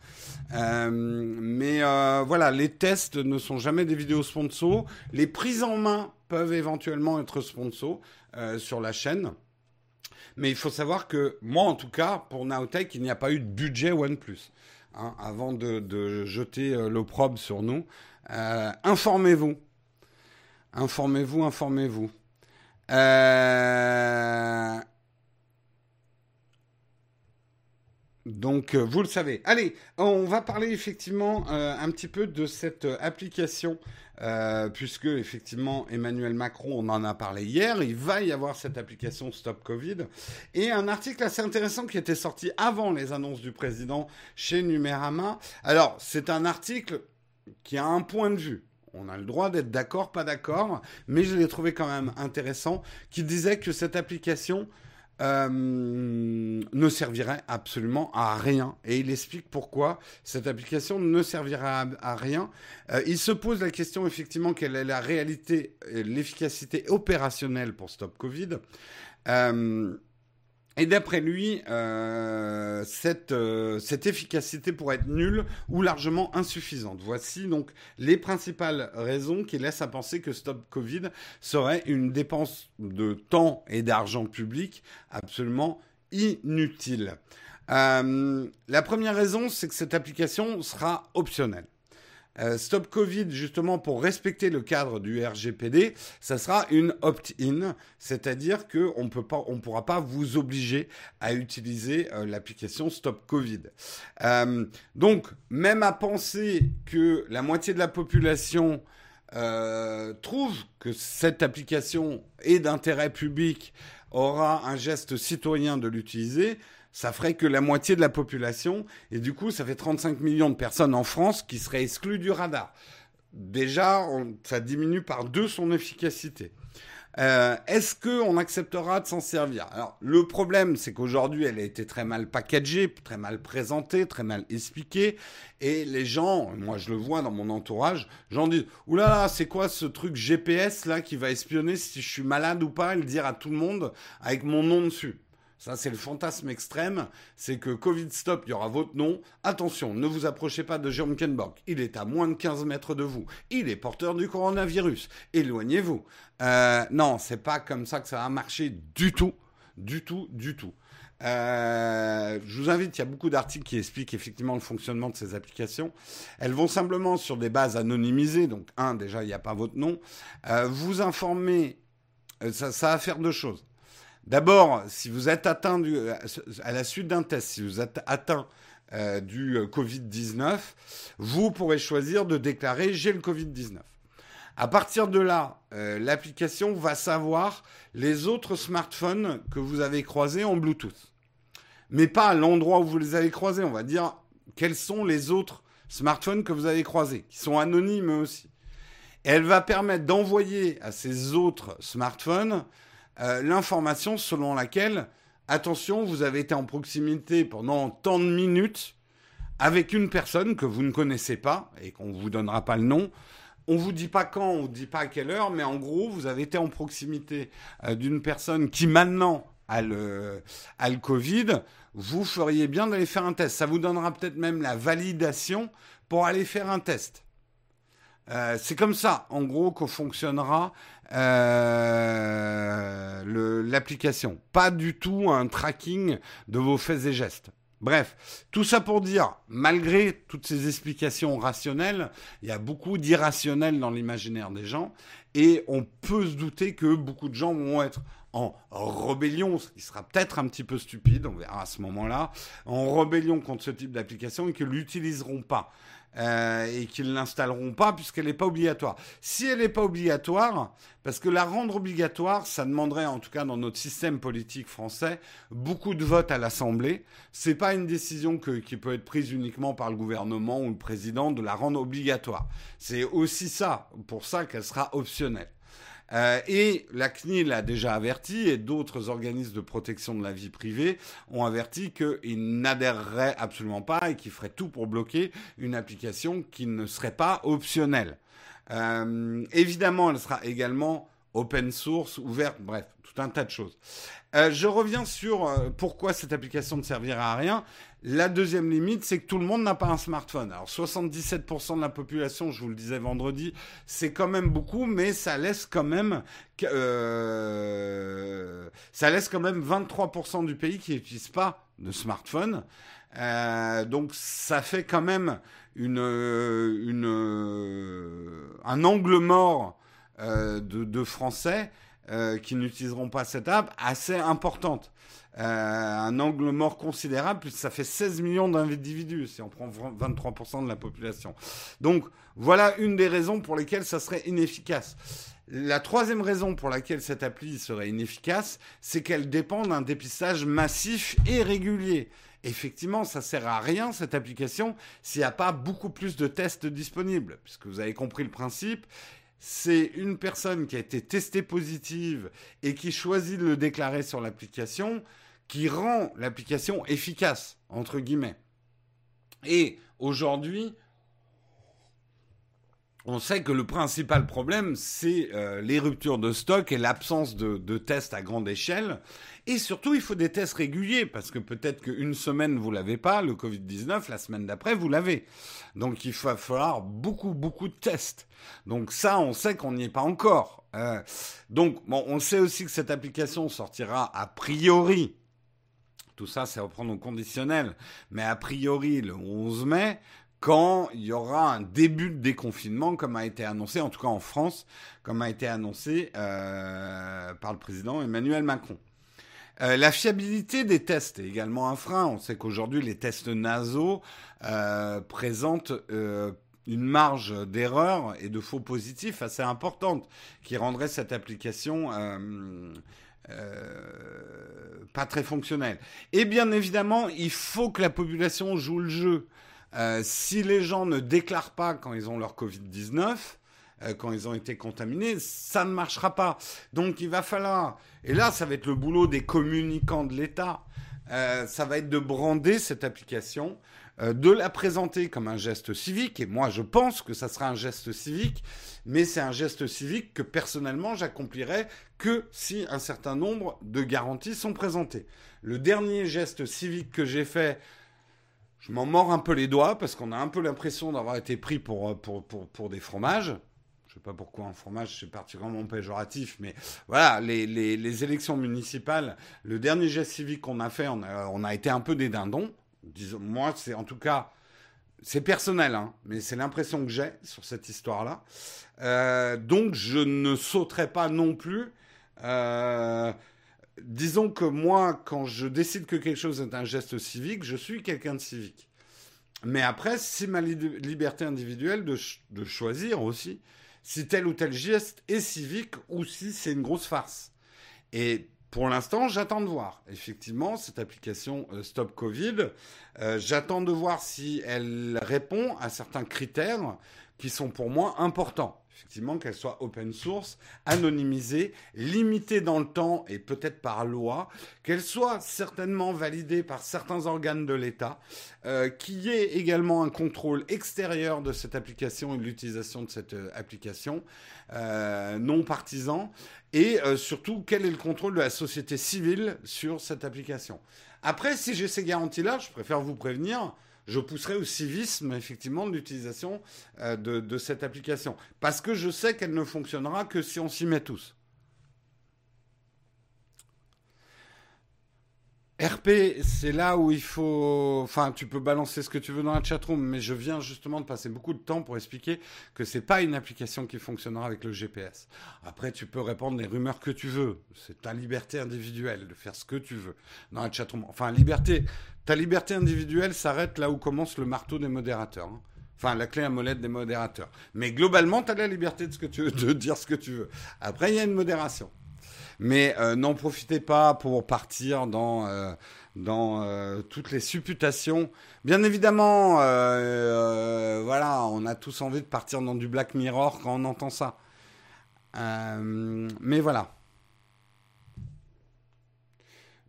Euh, mais voilà, les tests ne sont jamais des vidéos sponsors. Les prises en main peuvent éventuellement être sponsors sur la chaîne. Mais il faut savoir que moi, en tout cas, pour Naotech, il n'y a pas eu de budget OnePlus. Hein, avant de, jeter euh, l'opprobre sur nous. Euh, informez-vous. Informez-vous, informez-vous. Euh, donc, vous le savez. Allez, on va parler effectivement un petit peu de cette application euh, puisque effectivement Emmanuel Macron, on en a parlé hier, il va y avoir cette application Stop Covid, et un article assez intéressant qui était sorti avant les annonces du président chez Numérama. Alors, c'est un article qui a un point de vue. On a le droit d'être d'accord, pas d'accord, mais je l'ai trouvé quand même intéressant, qui disait que cette application euh, ne servirait absolument à rien. Et il explique pourquoi cette application ne servirait à, rien. Euh, il se pose la question effectivement quelle est la réalité, l'efficacité opérationnelle pour Stop Covid. Euh, et d'après lui, euh, cette, euh, efficacité pourrait être nulle ou largement insuffisante. Voici donc les principales raisons qui laissent à penser que Stop Covid serait une dépense de temps et d'argent public absolument inutile. Euh, la première raison, c'est que cette application sera optionnelle. Euh, Stop Covid, justement pour respecter le cadre du RGPD, ça sera une opt-in, c'est-à-dire qu'on on pourra pas vous obliger à utiliser euh, l'application Stop Covid. Euh, donc, même à penser que la moitié de la population trouve que cette application est d'intérêt public, aura un geste citoyen de l'utiliser, ça ferait que la moitié de la population, et du coup, ça fait 35 millions de personnes en France qui seraient exclues du radar. Déjà, ça diminue par deux son efficacité. Euh, Est-ce qu'on acceptera de s'en servir? Alors, le problème, c'est qu'aujourd'hui, elle a été très mal packagée, très mal présentée, très mal expliquée, et les gens, moi je le vois dans mon entourage, j'en dis, oulala, c'est quoi ce truc GPS là qui va espionner si je suis malade ou pas? Et le dire à tout le monde avec mon nom dessus ça, c'est le fantasme extrême. C'est que Covid Stop, il y aura votre nom. Attention, ne vous approchez pas de Jérôme Kenborg. Il est à moins de 15 mètres de vous. Il est porteur du coronavirus. Éloignez-vous. Euh, non, c'est pas comme ça que ça va marcher du tout. Du tout, du tout. Euh, je vous invite, il y a beaucoup d'articles qui expliquent effectivement le fonctionnement de ces applications. Elles vont simplement sur des bases anonymisées, donc un, déjà, il n'y a pas votre nom. Euh, vous informer, euh, ça, ça va faire deux choses. D'abord, si vous êtes atteint du, à la suite d'un test, si vous êtes atteint euh, du euh, Covid-19, vous pourrez choisir de déclarer j'ai le Covid-19. À partir de là, euh, l'application va savoir les autres smartphones que vous avez croisés en Bluetooth. Mais pas à l'endroit où vous les avez croisés. On va dire quels sont les autres smartphones que vous avez croisés, qui sont anonymes aussi. Elle va permettre d'envoyer à ces autres smartphones euh, l'information selon laquelle, attention, vous avez été en proximité pendant tant de minutes avec une personne que vous ne connaissez pas et qu'on ne vous donnera pas le nom. On vous dit pas quand, on vous dit pas à quelle heure, mais en gros, vous avez été en proximité euh, d'une personne qui maintenant a le, a le Covid. Vous feriez bien d'aller faire un test. Ça vous donnera peut-être même la validation pour aller faire un test. Euh, c'est comme ça, en gros, qu'on fonctionnera euh, l'application. Pas du tout un tracking de vos faits et gestes. Bref, tout ça pour dire, malgré toutes ces explications rationnelles, il y a beaucoup d'irrationnel dans l'imaginaire des gens, et on peut se douter que beaucoup de gens vont être en rébellion, ce qui sera peut-être un petit peu stupide, on verra à ce moment-là, en rébellion contre ce type d'application et que l'utiliseront pas. Euh, et qu'ils l'installeront pas puisqu'elle n'est pas obligatoire. Si elle n'est pas obligatoire, parce que la rendre obligatoire, ça demanderait, en tout cas dans notre système politique français, beaucoup de votes à l'Assemblée. C'est pas une décision qui peut être prise uniquement par le gouvernement ou le président de la rendre obligatoire. C'est aussi ça, pour ça qu'elle sera optionnelle. Euh, et la CNIL a déjà averti, et d'autres organismes de protection de la vie privée ont averti qu'ils n'adhéreraient absolument pas et qu'ils feraient tout pour bloquer une application qui ne serait pas optionnelle. Euh, évidemment, elle sera également open source, ouverte, bref, tout un tas de choses. Euh, je reviens sur pourquoi cette application ne servira à rien. La deuxième limite, c'est que tout le monde n'a pas un smartphone. Alors 77% de la population, je vous le disais vendredi, c'est quand même beaucoup, mais ça laisse quand même, euh, ça laisse quand même 23% du pays qui n'utilise pas de smartphone. Euh, donc ça fait quand même une, un angle mort euh, de, Français euh, qui n'utiliseront pas cette app assez importante. Euh, un angle mort considérable, puisque ça fait 16 millions d'individus, si on prend 23% de la population. Donc voilà une des raisons pour lesquelles ça serait inefficace. La troisième raison pour laquelle cette appli serait inefficace, c'est qu'elle dépend d'un dépistage massif et régulier. Effectivement, ça sert à rien cette application s'il n'y a pas beaucoup plus de tests disponibles, puisque vous avez compris le principe c'est une personne qui a été testée positive et qui choisit de le déclarer sur l'application qui rend l'application efficace, entre guillemets. Et aujourd'hui, on sait que le principal problème, c'est euh, les ruptures de stock et l'absence de, tests à grande échelle. Et surtout, il faut des tests réguliers, parce que peut-être qu'une semaine, vous l'avez pas, le Covid-19, la semaine d'après, vous l'avez. Donc, il va falloir beaucoup, beaucoup de tests. Donc ça, on sait qu'on n'y est pas encore. Euh, donc, bon, on sait aussi que cette application sortira a priori tout ça, c'est reprendre au conditionnel. Mais a priori, le 11 mai, quand il y aura un début de déconfinement, comme a été annoncé, en tout cas en France, comme a été annoncé euh, par le président Emmanuel Macron. Euh, la fiabilité des tests est également un frein. On sait qu'aujourd'hui, les tests nasaux euh, présentent une marge d'erreur et de faux positifs assez importante qui rendrait cette application pas très fonctionnelle. Et bien évidemment, il faut que la population joue le jeu. Euh, si les gens ne déclarent pas quand ils ont leur Covid-19, euh, quand ils ont été contaminés, ça ne marchera pas. Donc il va falloir, et là ça va être le boulot des communicants de l'État, euh, ça va être de brander cette application, de la présenter comme un geste civique, et moi je pense que ça sera un geste civique, mais c'est un geste civique que personnellement j'accomplirai que si un certain nombre de garanties sont présentées. Le dernier geste civique que j'ai fait, je m'en mords un peu les doigts parce qu'on a un peu l'impression d'avoir été pris pour, euh, pour, pour, pour des fromages. Je sais pas pourquoi un fromage c'est particulièrement péjoratif, mais voilà, les, les, les, élections municipales, le dernier geste civique qu'on a fait, a, on a été un peu des dindons. Disons, moi, c'est en tout cas, c'est personnel, hein, mais c'est l'impression que j'ai sur cette histoire-là. Euh, donc, je ne sauterai pas non plus. Euh, disons que moi, quand je décide que quelque chose est un geste civique, je suis quelqu'un de civique. Mais après, c'est ma liberté individuelle de, de, choisir aussi si tel ou tel geste est civique ou si c'est une grosse farce. Et pour l'instant, j'attends de voir. Effectivement, cette application euh, Stop Covid, euh, j'attends de voir si elle répond à certains critères qui sont pour moi importants effectivement qu'elle soit open source, anonymisée, limitée dans le temps et peut-être par loi, qu'elle soit certainement validée par certains organes de l'État, euh, qu'il y ait également un contrôle extérieur de cette application et de l'utilisation de cette euh, application, euh, non partisan, et surtout quel est le contrôle de la société civile sur cette application. Après, si j'ai ces garanties-là, je préfère vous prévenir, je pousserai au civisme, effectivement, de l'utilisation euh, de, cette application. Parce que je sais qu'elle ne fonctionnera que si on s'y met tous. RP, c'est là où il faut. Enfin, tu peux balancer ce que tu veux dans la chatroom, mais je viens justement de passer beaucoup de temps pour expliquer que c'est pas une application qui fonctionnera avec le GPS. Après, tu peux répandre les rumeurs que tu veux. C'est ta liberté individuelle de faire ce que tu veux dans la chatroom. Enfin, liberté. Ta liberté individuelle s'arrête là où commence le marteau des modérateurs. Hein. Enfin, la clé à molette des modérateurs. Mais globalement, tu as la liberté de, dire ce que tu veux. Après, il y a une modération. Mais euh, n'en profitez pas pour partir dans, euh, euh, toutes les supputations. Bien évidemment, voilà, on a tous envie de partir dans du Black Mirror quand on entend ça. mais voilà.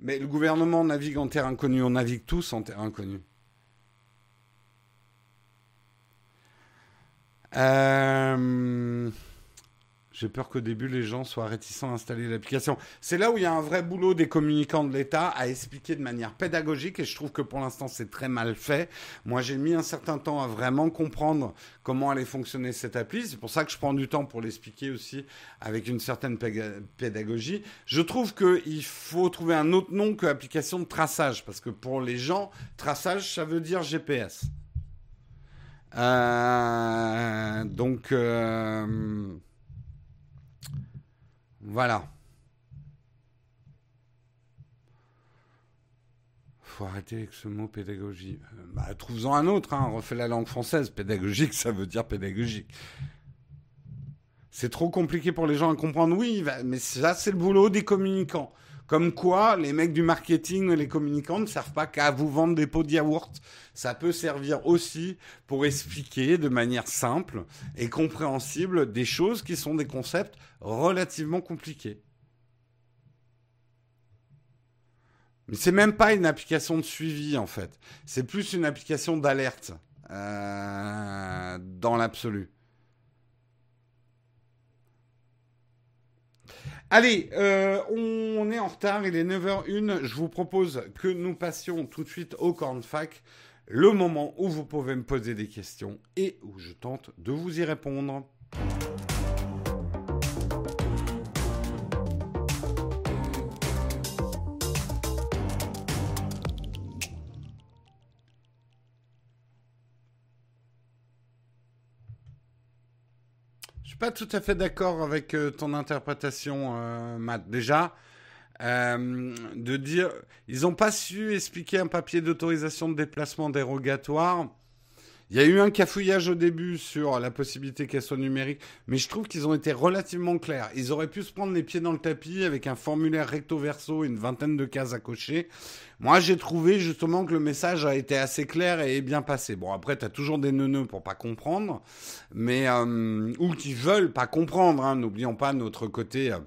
Mais le gouvernement navigue en terre inconnue, on navigue tous en terre inconnue. Euh... J'ai peur qu'au début, les gens soient réticents à installer l'application. C'est là où il y a un vrai boulot des communicants de l'État à expliquer de manière pédagogique et je trouve que pour l'instant, c'est très mal fait. Moi, j'ai mis un certain temps à vraiment comprendre comment allait fonctionner cette appli. C'est pour ça que je prends du temps pour l'expliquer aussi avec une certaine pédagogie. Je trouve qu'il faut trouver un autre nom que application de traçage parce que pour les gens, traçage, ça veut dire GPS. Euh, donc... Euh, voilà. Faut arrêter avec ce mot pédagogie. Euh, bah, trouve-en un autre, hein. refais la langue française. Pédagogique, ça veut dire pédagogique. C'est trop compliqué pour les gens à comprendre. Oui, mais ça, c'est le boulot des communicants. Comme quoi, les mecs du marketing et les communicants ne servent pas qu'à vous vendre des pots de yaourt. Ça peut servir aussi pour expliquer de manière simple et compréhensible des choses qui sont des concepts relativement compliqués. Mais c'est même pas une application de suivi en fait. C'est plus une application d'alerte euh, dans l'absolu. Allez, euh, on est en retard, il est 9h01. Je vous propose que nous passions tout de suite au cornfac, le moment où vous pouvez me poser des questions et où je tente de vous y répondre. Suis pas tout à fait d'accord avec euh, ton interprétation, euh, Matt. Déjà, euh, de dire, ils n'ont pas su expliquer un papier d'autorisation de déplacement dérogatoire. Il y a eu un cafouillage au début sur la possibilité qu'elle soit numérique, mais je trouve qu'ils ont été relativement clairs. Ils auraient pu se prendre les pieds dans le tapis avec un formulaire recto verso et une vingtaine de cases à cocher. Moi, j'ai trouvé justement que le message a été assez clair et bien passé. Bon, après, tu as toujours des neuneux pour pas comprendre, mais euh, ou qui veulent pas comprendre. Hein. N'oublions pas notre côté. Euh,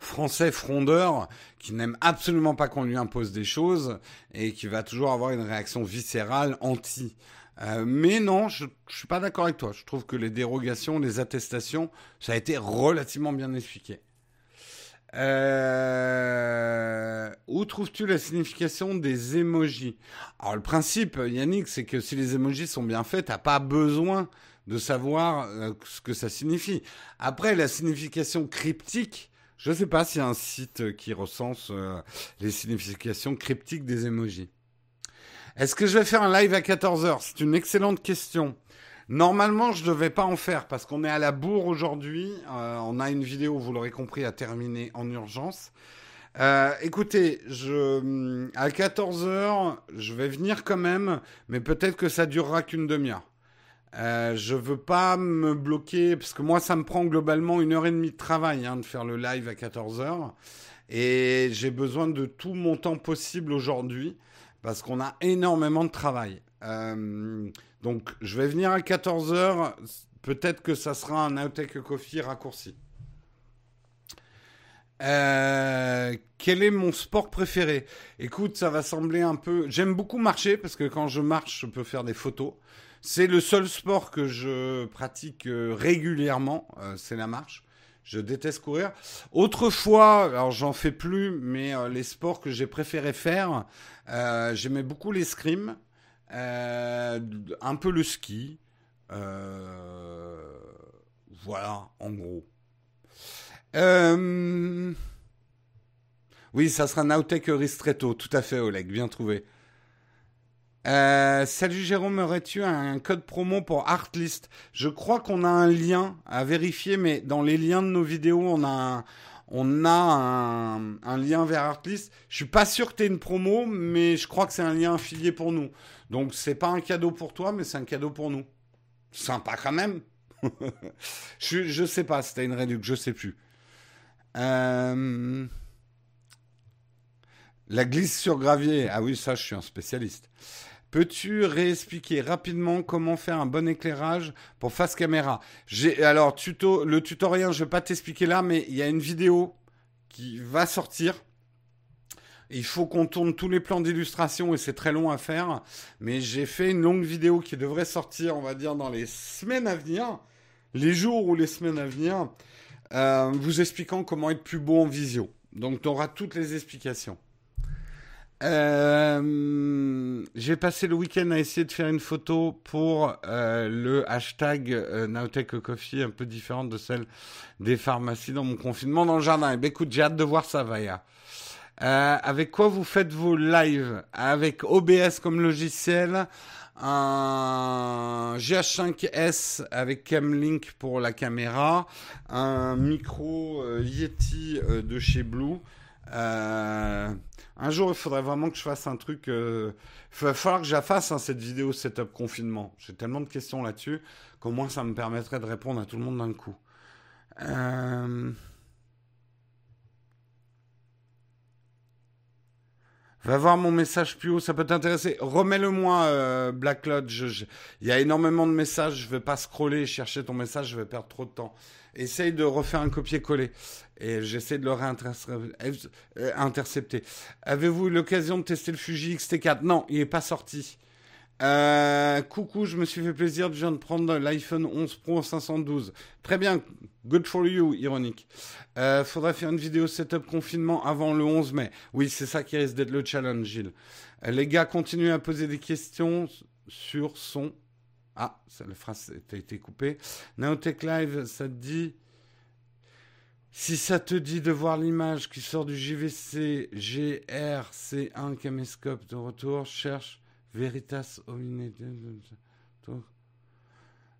français frondeur qui n'aime absolument pas qu'on lui impose des choses et qui va toujours avoir une réaction viscérale anti. Euh, mais non, je, ne suis pas d'accord avec toi. Je trouve que les dérogations, les attestations, ça a été relativement bien expliqué. Euh, où trouves-tu la signification des emojis Alors le principe, Yannick, c'est que si les emojis sont bien faits, t'as pas besoin de savoir euh, ce que ça signifie. Après, la signification cryptique, je ne sais pas s'il y a un site qui recense les significations cryptiques des emojis. Est-ce que je vais faire un live à 14h C'est une excellente question. Normalement, je ne devais pas en faire parce qu'on est à la bourre aujourd'hui. Euh, on a une vidéo, vous l'aurez compris, à terminer en urgence. Euh, écoutez, à 14h, je vais venir quand même, mais peut-être que ça durera qu'une demi-heure. Euh, je veux pas me bloquer, parce que moi, ça me prend globalement une heure et demie de travail hein, de faire le live à 14h. Et j'ai besoin de tout mon temps possible aujourd'hui parce qu'on a énormément de travail. Euh, donc, je vais venir à 14h. Peut-être que ça sera un Outtake Coffee raccourci. Euh, quel est mon sport préféré? Écoute, ça va sembler un peu... J'aime beaucoup marcher parce que quand je marche, je peux faire des photos. C'est le seul sport que je pratique euh, régulièrement, c'est la marche. Je déteste courir. Autrefois, alors j'en fais plus, mais euh, les sports que j'ai préféré faire, euh, j'aimais beaucoup l'escrime, euh, un peu le ski. voilà, en gros. Oui, ça sera Nautech Ristretto, tout à fait, Oleg, bien trouvé. Euh, salut Jérôme, aurais-tu un code promo pour Artlist? Je crois qu'on a un lien à vérifier, mais dans les liens de nos vidéos, on a un, lien vers Artlist. Je suis pas sûr que tu une promo, mais je crois que c'est un lien affilié pour nous. Donc c'est pas un cadeau pour toi, mais c'est un cadeau pour nous. Sympa quand même. (laughs) je, je sais pas, c'était une réduction, je sais plus. Euh, la glisse sur gravier. Ah oui, ça, je suis un spécialiste. Peux-tu réexpliquer rapidement comment faire un bon éclairage pour face caméra? Alors le tutoriel, je vais pas t'expliquer là, mais il y a une vidéo qui va sortir. Il faut qu'on tourne tous les plans d'illustration et c'est très long à faire. Mais j'ai fait une longue vidéo qui devrait sortir, on va dire, dans les semaines à venir, les jours ou les semaines à venir, euh, vous expliquant comment être plus beau en visio. Donc tu auras toutes les explications. Euh, j'ai passé le week-end à essayer de faire une photo pour euh, le hashtag euh, Coffee, un peu différente de celle des pharmacies dans mon confinement dans le jardin. Eh ben, écoute, j'ai hâte de voir ça, Vaya. Euh, avec quoi vous faites vos lives? Avec OBS comme logiciel, un GH5S avec Camlink pour la caméra, un micro Yeti de chez Blue. Euh, un jour, il faudrait vraiment que je fasse un truc. Euh, il va falloir que je fasse hein, cette vidéo setup confinement. J'ai tellement de questions là-dessus qu'au moins ça me permettrait de répondre à tout le monde d'un coup. Euh... Va voir mon message plus haut, ça peut t'intéresser. Remets-le-moi, Black Lodge. Il y a énormément de messages, je vais pas scroller, chercher ton message, je vais perdre trop de temps. Essaye de refaire un copier-coller. Et j'essaie de le réintercepter. Avez-vous eu l'occasion de tester le Fuji X-T4 Non, il n'est pas sorti. Euh, coucou, je me suis fait plaisir, je viens de prendre l'iPhone 11 Pro 512. Très bien, good for you, ironique. Euh, faudrait faire une vidéo setup confinement avant le 11 mai. Oui, c'est ça qui risque d'être le challenge, Gilles. Euh, les gars, continuez à poser des questions sur son ah, la phrase a été coupée. Naotech Live, ça te dit. Si ça te dit de voir l'image qui sort du JVC GRC1 caméscope de retour, cherche Veritas Omine.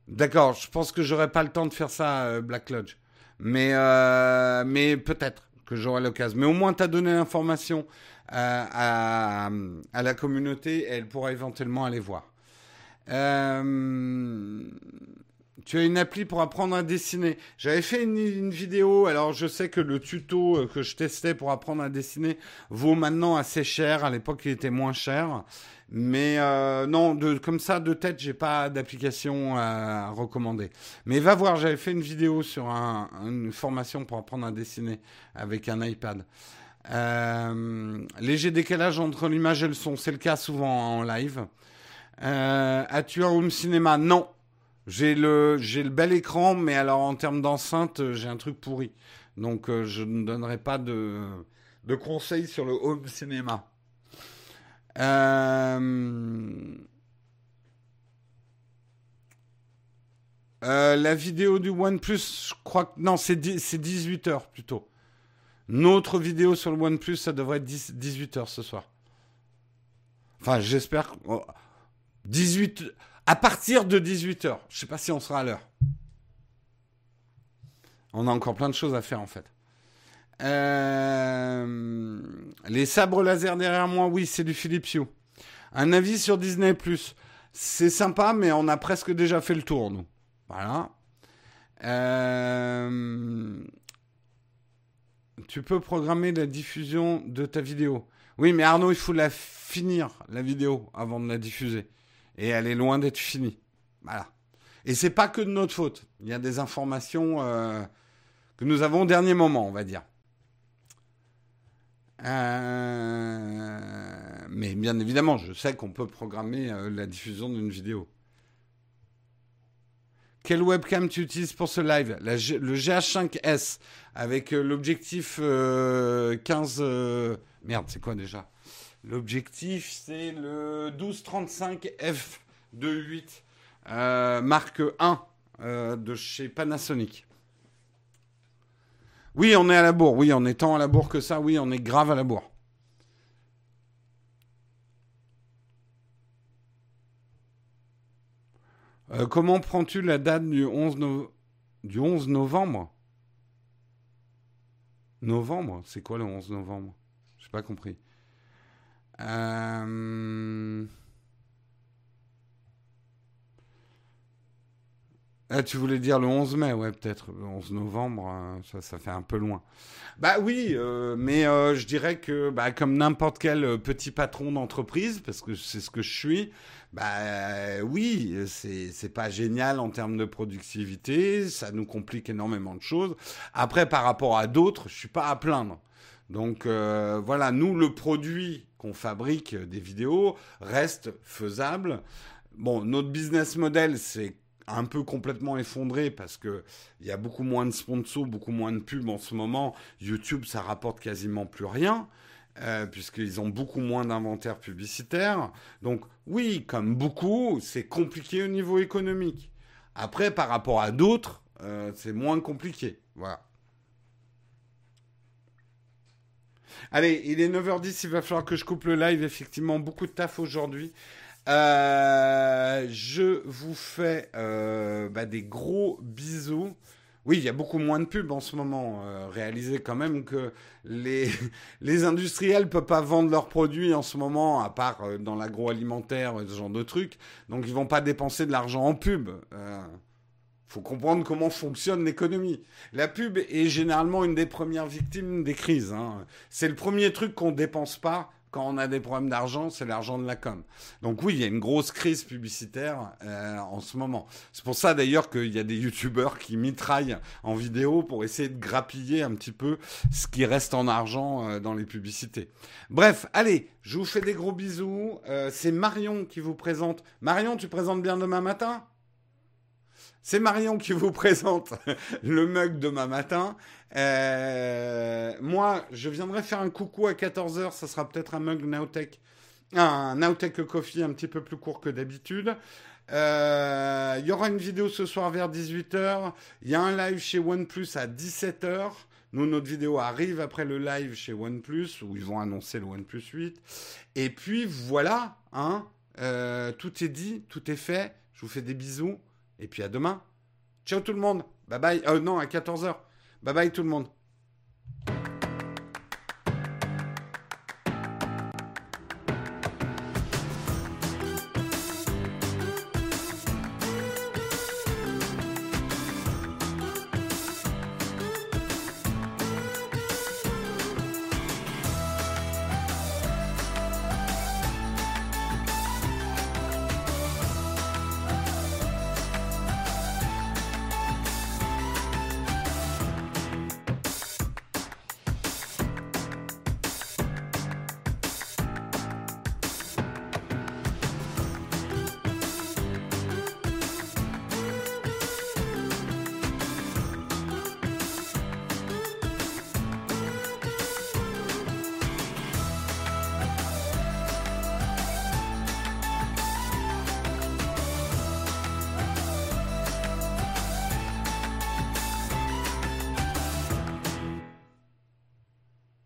D'accord, je pense que j'aurai pas le temps de faire ça, euh, Black Lodge. Mais, euh, mais peut-être que j'aurai l'occasion. Mais au moins, tu as donné l'information à, à, la communauté elle pourra éventuellement aller voir. Euh, tu as une appli pour apprendre à dessiner. J'avais fait une, vidéo, alors je sais que le tuto euh, que je testais pour apprendre à dessiner vaut maintenant assez cher. À l'époque, il était moins cher. Mais euh, non, comme ça, de tête, j'ai pas d'application à recommander. Mais va voir, j'avais fait une vidéo sur une formation pour apprendre à dessiner avec un iPad. Léger décalage entre l'image et le son, c'est le cas souvent en live. Euh, As-tu un home cinéma? Non. J'ai le, bel écran, mais alors en termes d'enceinte, j'ai un truc pourri. Donc je ne donnerai pas de, conseils sur le home cinéma. Euh, euh, la vidéo du OnePlus, je crois que. Non, c'est 18 heures plutôt. Notre vidéo sur le OnePlus, ça devrait être 18 heures ce soir. Enfin, j'espère. 18. À partir de 18 heures. Je sais pas si on sera à l'heure. On a encore plein de choses à faire en fait. Euh, les sabres laser derrière moi, oui, c'est du Philips Hue. Un avis sur Disney. C'est sympa, mais on a presque déjà fait le tour, nous. Voilà. Euh, tu peux programmer la diffusion de ta vidéo. Oui, mais Arnaud, il faut la finir, la vidéo, avant de la diffuser. Et elle est loin d'être finie. Voilà. Et c'est pas que de notre faute. Il y a des informations euh, que nous avons au dernier moment, on va dire. Euh, mais bien évidemment, je sais qu'on peut programmer euh, la diffusion d'une vidéo. Quelle webcam tu utilises pour ce live? Le GH5S avec l'objectif 15. Merde, c'est quoi déjà? L'objectif, c'est le 1235 f2.8 marque 1 de chez Panasonic. Oui, on est à la bourre. Oui, en étant à la bourre que ça, oui, on est grave à la bourre. Euh, comment prends-tu la date du 11, du 11 novembre? Novembre? C'est quoi le 11 novembre? J'ai pas compris. Euh... Ah, tu voulais dire le 11 mai, ouais, peut-être. Le 11 novembre, euh, ça, ça fait un peu loin. Bah oui, euh, mais euh, je dirais que, bah, comme n'importe quel petit patron d'entreprise, parce que c'est ce que je suis, bah oui, c'est, c'est pas génial en termes de productivité, ça nous complique énormément de choses. Après, par rapport à d'autres, je suis pas à plaindre. Donc voilà, nous, le produit qu'on fabrique des vidéos reste faisable. Bon, notre business model, c'est un peu complètement effondré parce que il y a beaucoup moins de sponsors, beaucoup moins de pubs en ce moment. YouTube, ça rapporte quasiment plus rien. Euh, puisqu'ils ont beaucoup moins d'inventaire publicitaire. Donc oui, comme beaucoup, c'est compliqué au niveau économique. Après, par rapport à d'autres, euh, c'est moins compliqué. Voilà. Allez, il est 9h10, il va falloir que je coupe le live. Effectivement, beaucoup de taf aujourd'hui. Euh, je vous fais euh, bah, des gros bisous. Oui, il y a beaucoup moins de pubs en ce moment. Euh, réalisez quand même que les, (laughs) les industriels ne peuvent pas vendre leurs produits en ce moment, à part dans l'agroalimentaire, ce genre de trucs. Donc ils vont pas dépenser de l'argent en pub. Faut comprendre comment fonctionne l'économie. La pub est généralement une des premières victimes des crises. Hein. C'est le premier truc qu'on dépense pas quand on a des problèmes d'argent, c'est l'argent de la com. Donc oui, il y a une grosse crise publicitaire euh, en ce moment. C'est pour ça d'ailleurs qu'il y a des youtubeurs qui mitraillent en vidéo pour essayer de grappiller un petit peu ce qui reste en argent euh, dans les publicités. Bref, allez, je vous fais des gros bisous. Euh, c'est Marion qui vous présente. Marion, tu présentes bien demain matin? C'est Marion qui vous (laughs) présente le mug demain matin. Euh, moi, je viendrai faire un coucou à 14h. Ça sera peut-être un mug Nowtech. Un Nowtech Coffee un petit peu plus court que d'habitude. Euh, il y aura une vidéo ce soir vers 18h. Il y a un live chez OnePlus à 17h. Nous, notre vidéo arrive après le live chez OnePlus où ils vont annoncer le OnePlus 8. Et puis voilà, hein, euh, tout est dit, tout est fait. Je vous fais des bisous Et puis à demain. Ciao tout le monde. Bye bye. Euh, non, à 14h. Bye bye tout le monde.